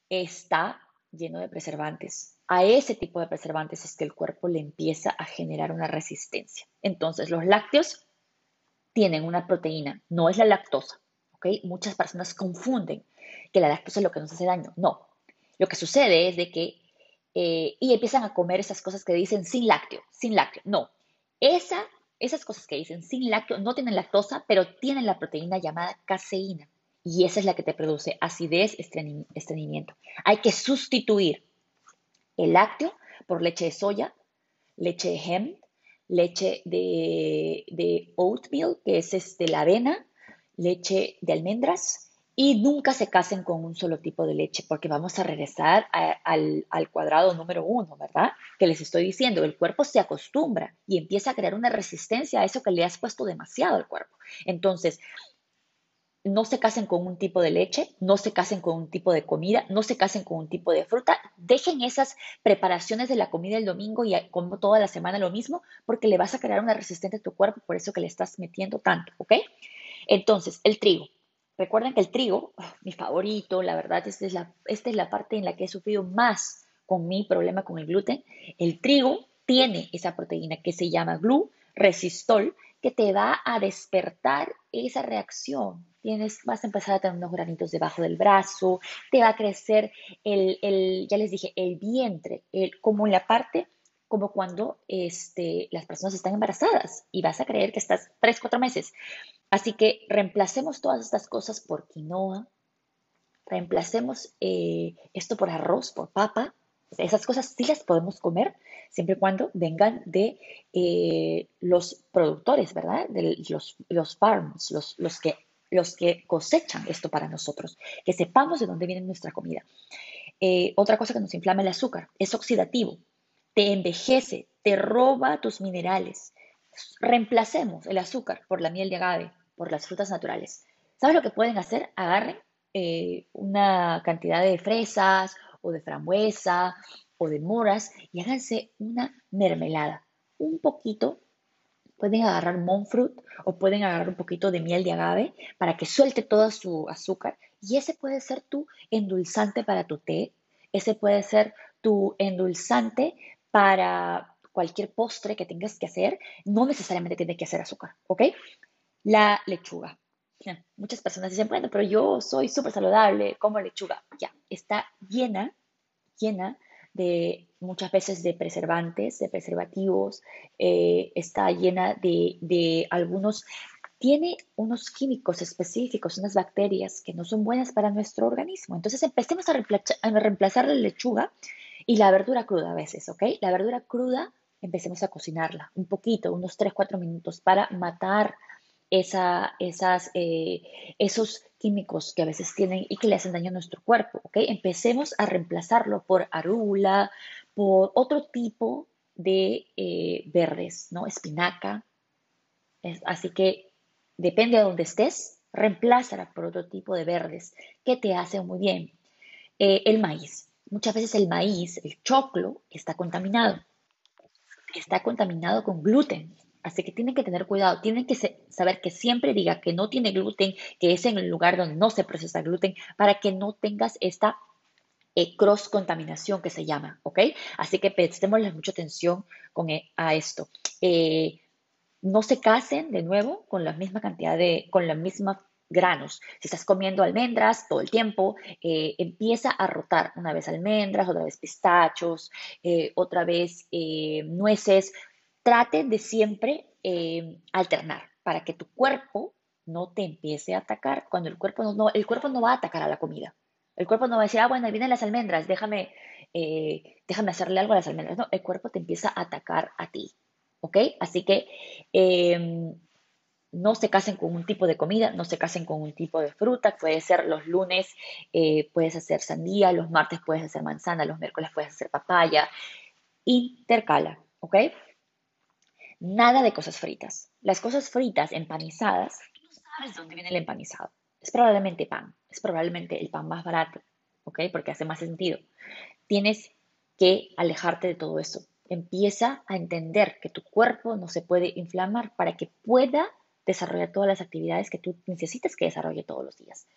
está lleno de preservantes. A ese tipo de preservantes es que el cuerpo le empieza a generar una resistencia. Entonces, los lácteos tienen una proteína, no es la lactosa. ¿ok? Muchas personas confunden que la lactosa es lo que nos hace daño. No. Lo que sucede es de que, eh, y empiezan a comer esas cosas que dicen sin lácteo, sin lácteo. No. Esa esas cosas que dicen sin lácteo no tienen lactosa, pero tienen la proteína llamada caseína. Y esa es la que te produce acidez, estreñimiento. Hay que sustituir el lácteo por leche de soya, leche de hemp, leche de, de oatmeal, que es este, la avena, leche de almendras, y nunca se casen con un solo tipo de leche, porque vamos a regresar al, al, cuadrado número uno, ¿verdad? Que les estoy diciendo, el cuerpo se acostumbra y empieza a crear una resistencia a eso que le has puesto demasiado al cuerpo. Entonces, no se casen con un tipo de leche, no se casen con un tipo de comida, no se casen con un tipo de fruta. Dejen esas preparaciones de la comida el domingo y como toda la semana lo mismo, porque le vas a crear una resistencia a tu cuerpo, por eso que le estás metiendo tanto, ¿ok? Entonces, el trigo. Recuerden que el trigo, ah, mi favorito, la verdad, esta es la, esta es la parte en la que he sufrido más con mi problema con el gluten. El trigo tiene esa proteína que se llama GLU, resistol, que te va a despertar esa reacción. Tienes, vas a empezar a tener unos granitos debajo del brazo, te va a crecer el, ya les dije, el vientre, el, como la parte, como cuando este, las personas están embarazadas y vas a creer que estás tres, cuatro meses. Así que reemplacemos todas estas cosas por quinoa, reemplacemos eh, esto por arroz, por papa, esas cosas sí las podemos comer siempre y cuando vengan de eh, los productores, ¿verdad? De los, los farms, los, que cosechan esto para nosotros, que sepamos de dónde viene nuestra comida. Eh, otra cosa que nos inflama el azúcar es oxidativo, te envejece, te roba tus minerales. Reemplacemos el azúcar por la miel de agave, por las frutas naturales. ¿Sabes lo que pueden hacer? Agarren eh, una cantidad de fresas o de frambuesa o de moras y háganse una mermelada. Un poquito, pueden agarrar monk fruit o pueden agarrar un poquito de miel de agave para que suelte todo su azúcar y ese puede ser tu endulzante para tu té, ese puede ser tu endulzante para cualquier postre que tengas que hacer, no necesariamente tiene que hacer azúcar, ¿ok? La lechuga. Muchas personas dicen, bueno, pero yo soy súper saludable, como lechuga. Ya, está llena llena de muchas veces de preservantes, de preservativos, eh, está llena de, algunos, tiene unos químicos específicos, unas bacterias que no son buenas para nuestro organismo. Entonces empecemos a reemplazar, la lechuga y la verdura cruda a veces, ¿ok? La verdura cruda empecemos a cocinarla un poquito, unos 3, 4 minutos para matar esa, esas, eh, esos químicos que a veces tienen y que le hacen daño a nuestro cuerpo. ¿ok? Empecemos a reemplazarlo por arula, por otro tipo de eh, verdes, ¿no? Espinaca. así que depende de dónde estés, reemplázala por otro tipo de verdes que te hacen muy bien. Eh, el maíz. Muchas veces el maíz, el choclo, está contaminado. Está contaminado con gluten. Así que tienen que tener cuidado, tienen que saber que siempre diga que no tiene gluten, que es en el lugar donde no se procesa gluten, para que no tengas esta eh, cross contaminación que se llama, ¿ok? Así que prestémosle mucha atención con, e, a esto. Eh, no se casen de nuevo con la misma cantidad de, con la misma granos. Si estás comiendo almendras todo el tiempo, eh, empieza a rotar una vez almendras, otra vez pistachos, otra vez nueces, trate de siempre eh, alternar para que tu cuerpo no te empiece a atacar. Cuando el cuerpo no, el cuerpo no va a atacar a la comida. El cuerpo no va a decir, ah, bueno, ahí vienen las almendras, déjame, eh, déjame hacerle algo a las almendras. No, el cuerpo te empieza a atacar a ti. ¿Ok? Así que em, no se casen con un tipo de comida, no se casen con un tipo de fruta. Puede ser los lunes, eh, puedes hacer sandía, los martes puedes hacer manzana, los miércoles puedes hacer papaya. Intercala, ¿ok? Nada de cosas fritas. Las cosas fritas, empanizadas, no sabes de dónde viene el empanizado. Es probablemente pan, es probablemente el pan más barato, ¿ok? Porque hace más sentido. Tienes que alejarte de todo eso. Empieza a entender que tu cuerpo no se puede inflamar para que pueda desarrollar todas las actividades que tú necesitas que desarrolle todos los días.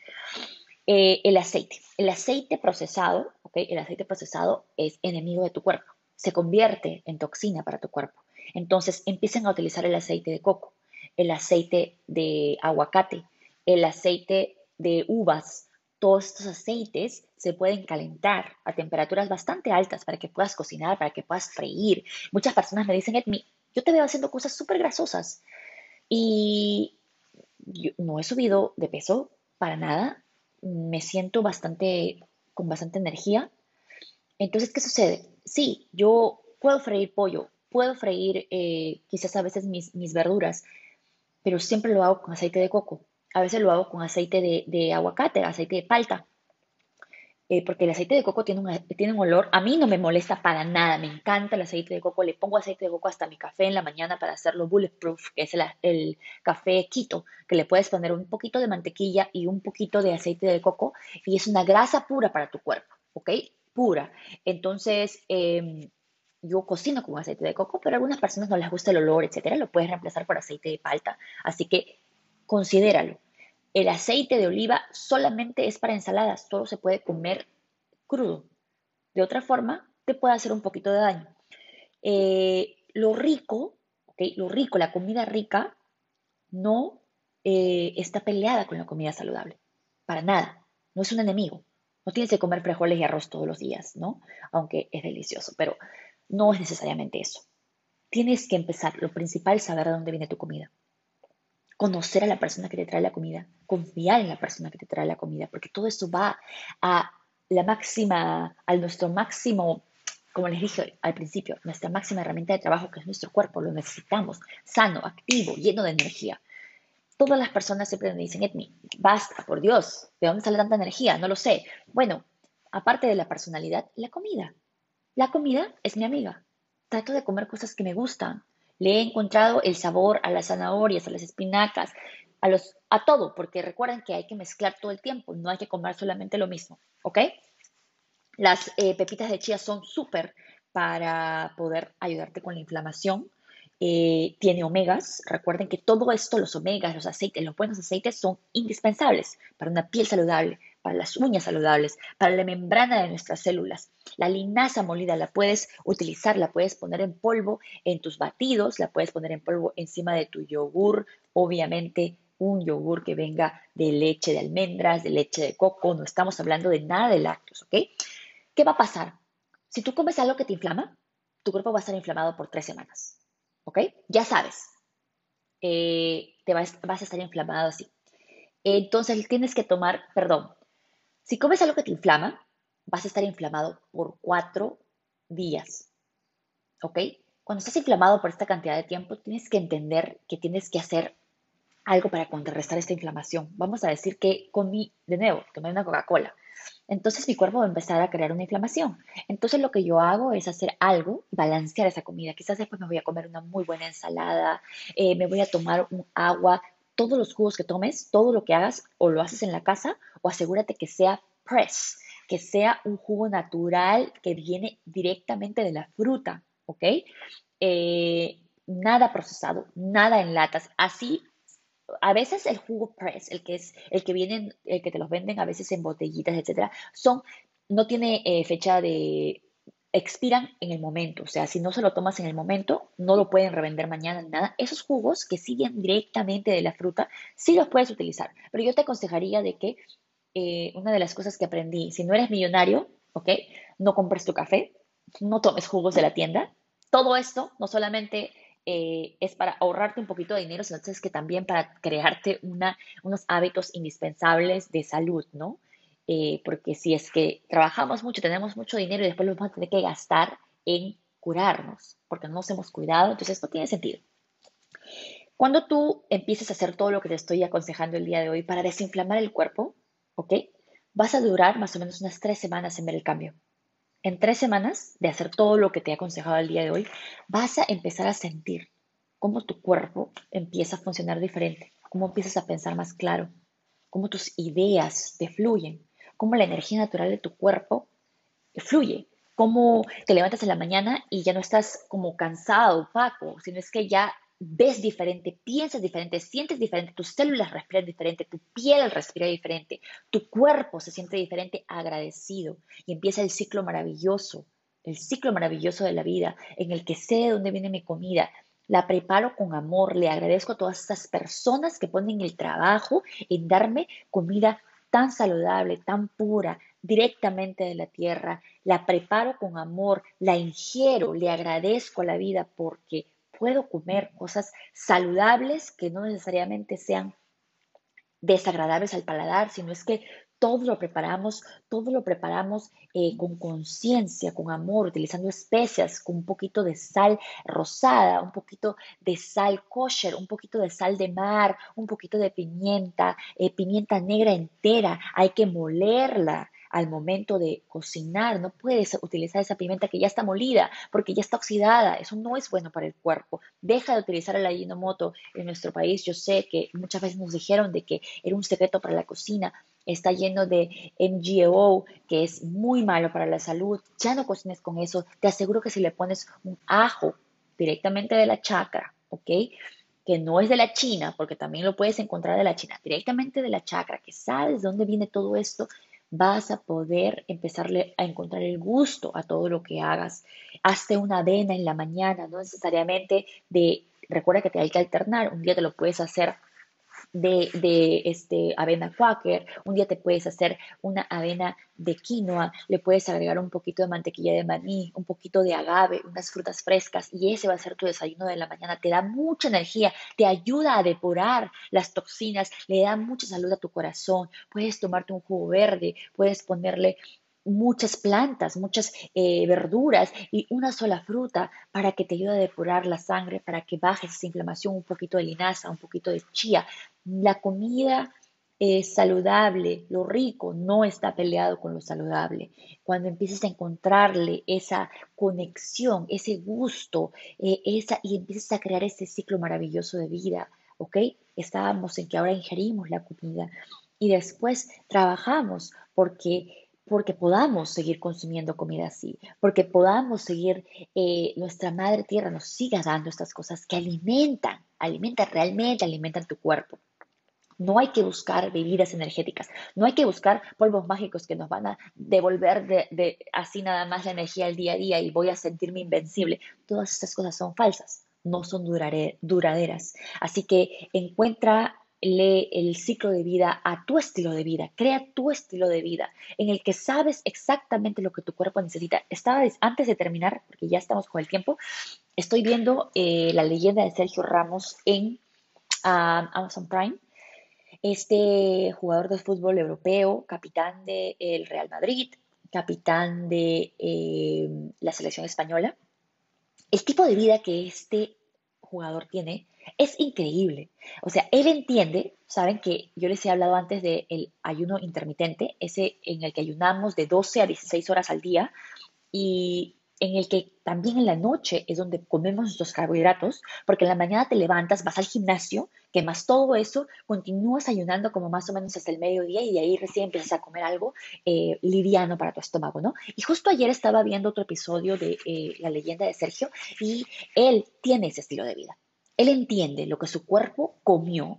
Eh, el aceite. El aceite procesado, ¿ok? El aceite procesado es enemigo de tu cuerpo. Se convierte en toxina para tu cuerpo. Entonces empiecen a utilizar el aceite de coco, el aceite de aguacate, el aceite de uvas. Todos estos aceites se pueden calentar a temperaturas bastante altas para que puedas cocinar, para que puedas freír. Muchas personas me dicen, Edmi, yo te veo haciendo cosas súper grasosas y no he subido de peso para nada. Me siento bastante con bastante energía. Entonces, ¿qué sucede? sí, yo puedo freír pollo, puedo freír eh, quizás a veces mis, mis, verduras, pero siempre lo hago con aceite de coco. A veces lo hago con aceite de, de aguacate, aceite de palta. Eh, porque el aceite de coco tiene un, tiene un olor, a mí no me molesta para nada, me encanta el aceite de coco, le pongo aceite de coco hasta mi café en la mañana para hacerlo bulletproof, que es el, el café quito, que le puedes poner un poquito de mantequilla y un poquito de aceite de coco y es una grasa pura para tu cuerpo, ¿ok? Pura. Entonces, eh, yo cocino con aceite de coco, pero a algunas personas no les gusta el olor, etcétera, lo puedes reemplazar por aceite de palta. Así que considéralo. El aceite de oliva solamente es para ensaladas, solo se puede comer crudo. De otra forma, te puede hacer un poquito de daño. Eh, lo rico, ¿okay? lo rico, la comida rica, no eh, está peleada con la comida saludable. Para nada. No es un enemigo. No tienes que comer frijoles y arroz todos los días, ¿no? Aunque es delicioso, pero no es necesariamente eso. Tienes que empezar, lo principal, saber de dónde viene tu comida. Conocer a la persona que te trae la comida, confiar en la persona que te trae la comida, porque todo eso va a la máxima, a nuestro máximo, como les dije al principio, nuestra máxima herramienta de trabajo, que es nuestro cuerpo, lo necesitamos, sano, activo, lleno de energía. Todas las personas siempre me dicen, Edmi, basta, por Dios, ¿de dónde sale tanta energía? No lo sé. Bueno, aparte de la personalidad, la comida. La comida es mi amiga. Trato de comer cosas que me gustan. Le he encontrado el sabor a las zanahorias, a las espinacas, a, los, a todo, porque recuerden que hay que mezclar todo el tiempo, no hay que comer solamente lo mismo, ¿ok? Las eh, pepitas de chía son súper para poder ayudarte con la inflamación. Eh, tiene omegas. Recuerden que todo esto, los omegas, los aceites, los buenos aceites son indispensables para una piel saludable, para las uñas saludables, para la membrana de nuestras células. La linaza molida la puedes utilizar, la puedes poner en polvo en tus batidos, la puedes poner en polvo encima de tu yogur, obviamente un yogur que venga de leche de almendras, de leche de coco, no estamos hablando de nada de lácteos, ¿ok? ¿Qué va a pasar? Si tú comes algo que te inflama, tu cuerpo va a estar inflamado por tres semanas, ¿ok? Ya sabes, eh, te vas, vas a estar inflamado así. Entonces tienes que tomar, perdón, si comes algo que te inflama, vas a estar inflamado por cuatro días. ¿Ok? Cuando estás inflamado por esta cantidad de tiempo, tienes que entender que tienes que hacer algo para contrarrestar esta inflamación. Vamos a decir que comí, de nuevo, tomé una Coca-Cola. Entonces mi cuerpo va a empezar a crear una inflamación. Entonces lo que yo hago es hacer algo, balancear esa comida. Quizás después me voy a comer una muy buena ensalada, eh, me voy a tomar un agua todos los jugos que tomes, todo lo que hagas, o lo haces en la casa, o asegúrate que sea press, que sea un jugo natural que viene directamente de la fruta, ¿ok? Eh, nada procesado, nada en latas. Así, a veces el jugo press, el que es el que vienen, el que te los venden a veces en botellitas, etcétera, son no tiene eh, fecha de expiran en el momento. O sea, si no se lo tomas en el momento, no lo pueden revender mañana ni nada. Esos jugos que siguen directamente de la fruta, sí los puedes utilizar. Pero yo te aconsejaría de que eh, una de las cosas que aprendí, si no eres millonario, ¿ok? No compres tu café, no tomes jugos de la tienda. Todo esto no solamente eh, es para ahorrarte un poquito de dinero, sino que también para crearte unos hábitos indispensables de salud, ¿no? Eh, porque si es que trabajamos mucho, tenemos mucho dinero y después lo vamos a tener que gastar en curarnos, porque no nos hemos cuidado, entonces esto tiene sentido. Cuando tú empieces a hacer todo lo que te estoy aconsejando el día de hoy para desinflamar el cuerpo, ¿ok? Vas a durar más o menos unas tres semanas en ver el cambio. En tres semanas de hacer todo lo que te he aconsejado el día de hoy, vas a empezar a sentir cómo tu cuerpo empieza a funcionar diferente, cómo empiezas a pensar más claro, cómo tus ideas te fluyen, cómo la energía natural de tu cuerpo fluye, cómo te levantas en la mañana y ya no estás como cansado, opaco, sino es que ya ves diferente, piensas diferente, sientes diferente, tus células respiran diferente, tu piel respira diferente, tu cuerpo se siente diferente, agradecido. Y empieza el ciclo maravilloso, el ciclo maravilloso de la vida en el que sé de dónde viene mi comida, la preparo con amor, le agradezco a todas estas personas que ponen el trabajo en darme comida tan saludable, tan pura, directamente de la tierra, la preparo con amor, la ingiero, le agradezco a la vida porque puedo comer cosas saludables que no necesariamente sean desagradables al paladar, sino es que todo lo preparamos, todo lo preparamos eh, con conciencia, con amor, utilizando especias, con un poquito de sal rosada, un poquito de sal kosher, un poquito de sal de mar, un poquito de pimienta, eh, pimienta negra entera. Hay que molerla al momento de cocinar. No puedes utilizar esa pimienta que ya está molida porque ya está oxidada. Eso no es bueno para el cuerpo. Deja de utilizar el ayinomoto en nuestro país. Yo sé que muchas veces nos dijeron de que era un secreto para la cocina. Está lleno de MGO, que es muy malo para la salud. Ya no cocines con eso. Te aseguro que si le pones un ajo directamente de la chacra, ¿ok? que no es de la China, porque también lo puedes encontrar de la China, directamente de la chacra, que sabes dónde viene todo esto, vas a poder empezarle a encontrar el gusto a todo lo que hagas. Hazte una avena en la mañana, no necesariamente de, recuerda que te hay que alternar, un día te lo puedes hacer de, este, avena quaker, un día te puedes hacer una avena de quinoa, le puedes agregar un poquito de mantequilla de maní, un poquito de agave, unas frutas frescas y ese va a ser tu desayuno de la mañana. Te da mucha energía, te ayuda a depurar las toxinas, le da mucha salud a tu corazón. Puedes tomarte un jugo verde, puedes ponerle muchas plantas, muchas eh, verduras y una sola fruta para que te ayude a depurar la sangre, para que bajes esa inflamación, un poquito de linaza, un poquito de chía. La comida es saludable, lo rico no está peleado con lo saludable. Cuando empieces a encontrarle esa conexión, ese gusto, eh, esa, y empiezas a crear ese ciclo maravilloso de vida, ¿ok? Estábamos en que ahora ingerimos la comida y después trabajamos porque porque podamos seguir consumiendo comida así, porque podamos seguir, eh, nuestra madre tierra nos siga dando estas cosas que alimentan, alimentan realmente, alimentan tu cuerpo. No hay que buscar bebidas energéticas, no hay que buscar polvos mágicos que nos van a devolver de, así nada más la energía al día a día y voy a sentirme invencible. Todas estas cosas son falsas, no son duraderas. Así que encuentra lee el ciclo de vida a tu estilo de vida, crea tu estilo de vida en el que sabes exactamente lo que tu cuerpo necesita. Estaba antes de terminar, porque ya estamos con el tiempo, estoy viendo eh, la leyenda de Sergio Ramos en Amazon Prime. Este jugador de fútbol europeo, capitán del Real Madrid, capitán de eh, la selección española. El tipo de vida que este jugador tiene es increíble. O sea, él entiende, saben que yo les he hablado antes del ayuno intermitente, ese en el que ayunamos de 12 a 16 horas al día y en el que también en la noche es donde comemos nuestros carbohidratos, porque en la mañana te levantas, vas al gimnasio, quemas todo eso, continúas ayunando como más o menos hasta el mediodía y de ahí recién empiezas a comer algo eh, liviano para tu estómago, ¿no? Y justo ayer estaba viendo otro episodio de eh, La leyenda de Sergio y él tiene ese estilo de vida. Él entiende lo que su cuerpo comió,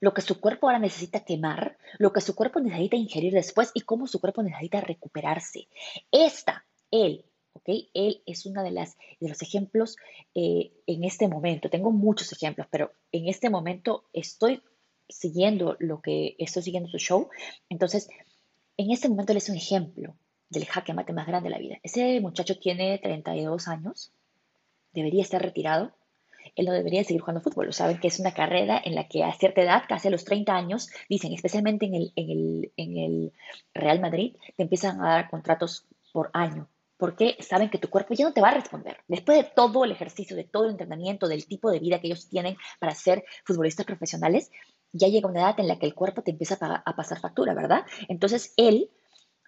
lo que su cuerpo ahora necesita quemar, lo que su cuerpo necesita ingerir después y cómo su cuerpo necesita recuperarse. Esta, él, ¿ok? Él es uno de, las, de los ejemplos eh, en este momento. Tengo muchos ejemplos, pero en este momento estoy siguiendo lo que estoy siguiendo su show. Entonces, en este momento él es un ejemplo del jaque mate más grande de la vida. Ese muchacho tiene 32 años, debería estar retirado, él no debería seguir jugando fútbol. Saben que es una carrera en la que a cierta edad, casi a los 30 años, dicen, especialmente en el, en el, en el Real Madrid, te empiezan a dar contratos por año. Porque saben que tu cuerpo ya no te va a responder. Después de todo el ejercicio, de todo el entrenamiento, del tipo de vida que ellos tienen para ser futbolistas profesionales, ya llega una edad en la que el cuerpo te empieza a pasar factura, ¿verdad? Entonces él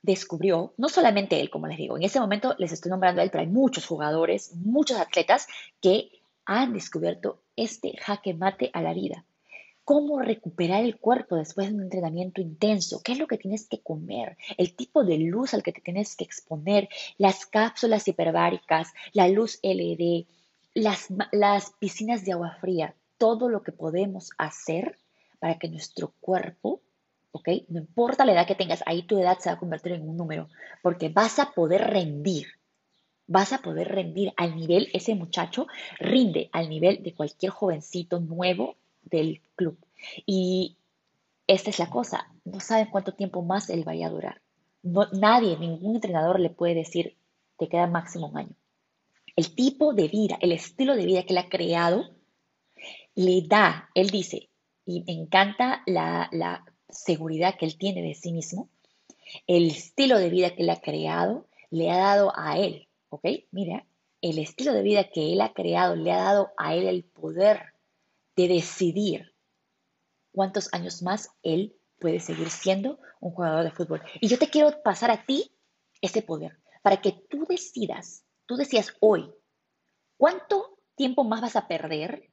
descubrió, no solamente él, como les digo, en ese momento les estoy nombrando a él, pero hay muchos jugadores, muchos atletas que han descubierto este jaque mate a la vida. Cómo recuperar el cuerpo después de un entrenamiento intenso, qué es lo que tienes que comer, el tipo de luz al que te tienes que exponer, las cápsulas hiperbáricas, la luz LED, las, las piscinas de agua fría, todo lo que podemos hacer para que nuestro cuerpo ¿ok? No importa la edad que tengas, ahí tu edad se va a convertir en un número, porque vas a poder rendir vas a poder rendir al nivel, ese muchacho rinde al nivel de cualquier jovencito nuevo del club. Y esta es la cosa, no saben cuánto tiempo más él vaya a durar. No, nadie, ningún entrenador le puede decir, te queda máximo un año. El tipo de vida, el estilo de vida que él ha creado, le da, él dice, y me encanta la, la seguridad que él tiene de sí mismo, El estilo de vida que él ha creado le ha dado a él, ¿ok? Mira, el estilo de vida que él ha creado le ha dado a él el poder de decidir cuántos años más él puede seguir siendo un jugador de fútbol. Y yo te quiero pasar a ti ese poder para que tú decidas, tú decías hoy, ¿cuánto tiempo más vas a perder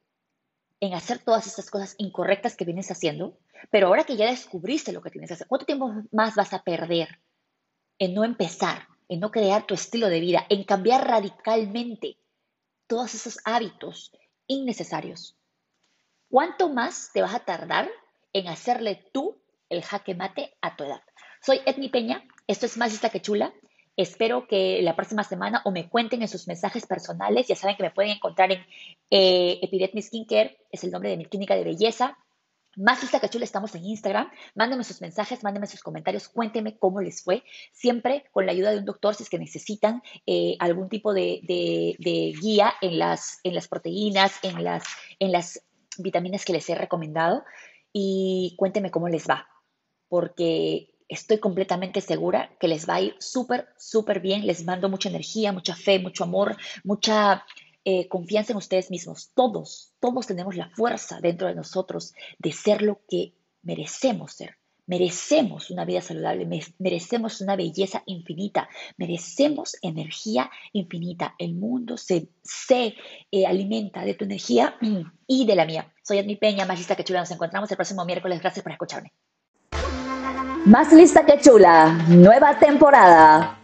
en hacer todas estas cosas incorrectas que vienes haciendo? Pero ahora que ya descubriste lo que tienes que hacer, ¿cuánto tiempo más vas a perder en no empezar, en no crear tu estilo de vida, en cambiar radicalmente todos esos hábitos innecesarios? ¿Cuánto más te vas a tardar en hacerle tú el jaque mate a tu edad? Soy Edmi Peña, esto es Más Lista que Chula. Espero que la próxima semana o me cuenten en sus mensajes personales. Ya saben que me pueden encontrar en eh, Skincare, es el nombre de mi clínica de belleza. Más lista que chula estamos en Instagram. Mándenme sus mensajes, mándenme sus comentarios, cuéntenme cómo les fue. Siempre con la ayuda de un doctor si es que necesitan eh, algún tipo de, guía en las, en las proteínas, en las, en las vitaminas que les he recomendado y cuéntenme cómo les va, porque estoy completamente segura que les va a ir súper, súper bien. Les mando mucha energía, mucha fe, mucho amor, mucha eh, confianza en ustedes mismos. Todos, todos tenemos la fuerza dentro de nosotros de ser lo que merecemos ser. Merecemos una vida saludable, merecemos una belleza infinita, merecemos energía infinita. El mundo se, se eh, alimenta de tu energía y de la mía. Soy Admi Peña, más lista que chula. Nos encontramos el próximo miércoles. Gracias por escucharme. Más lista que chula, nueva temporada.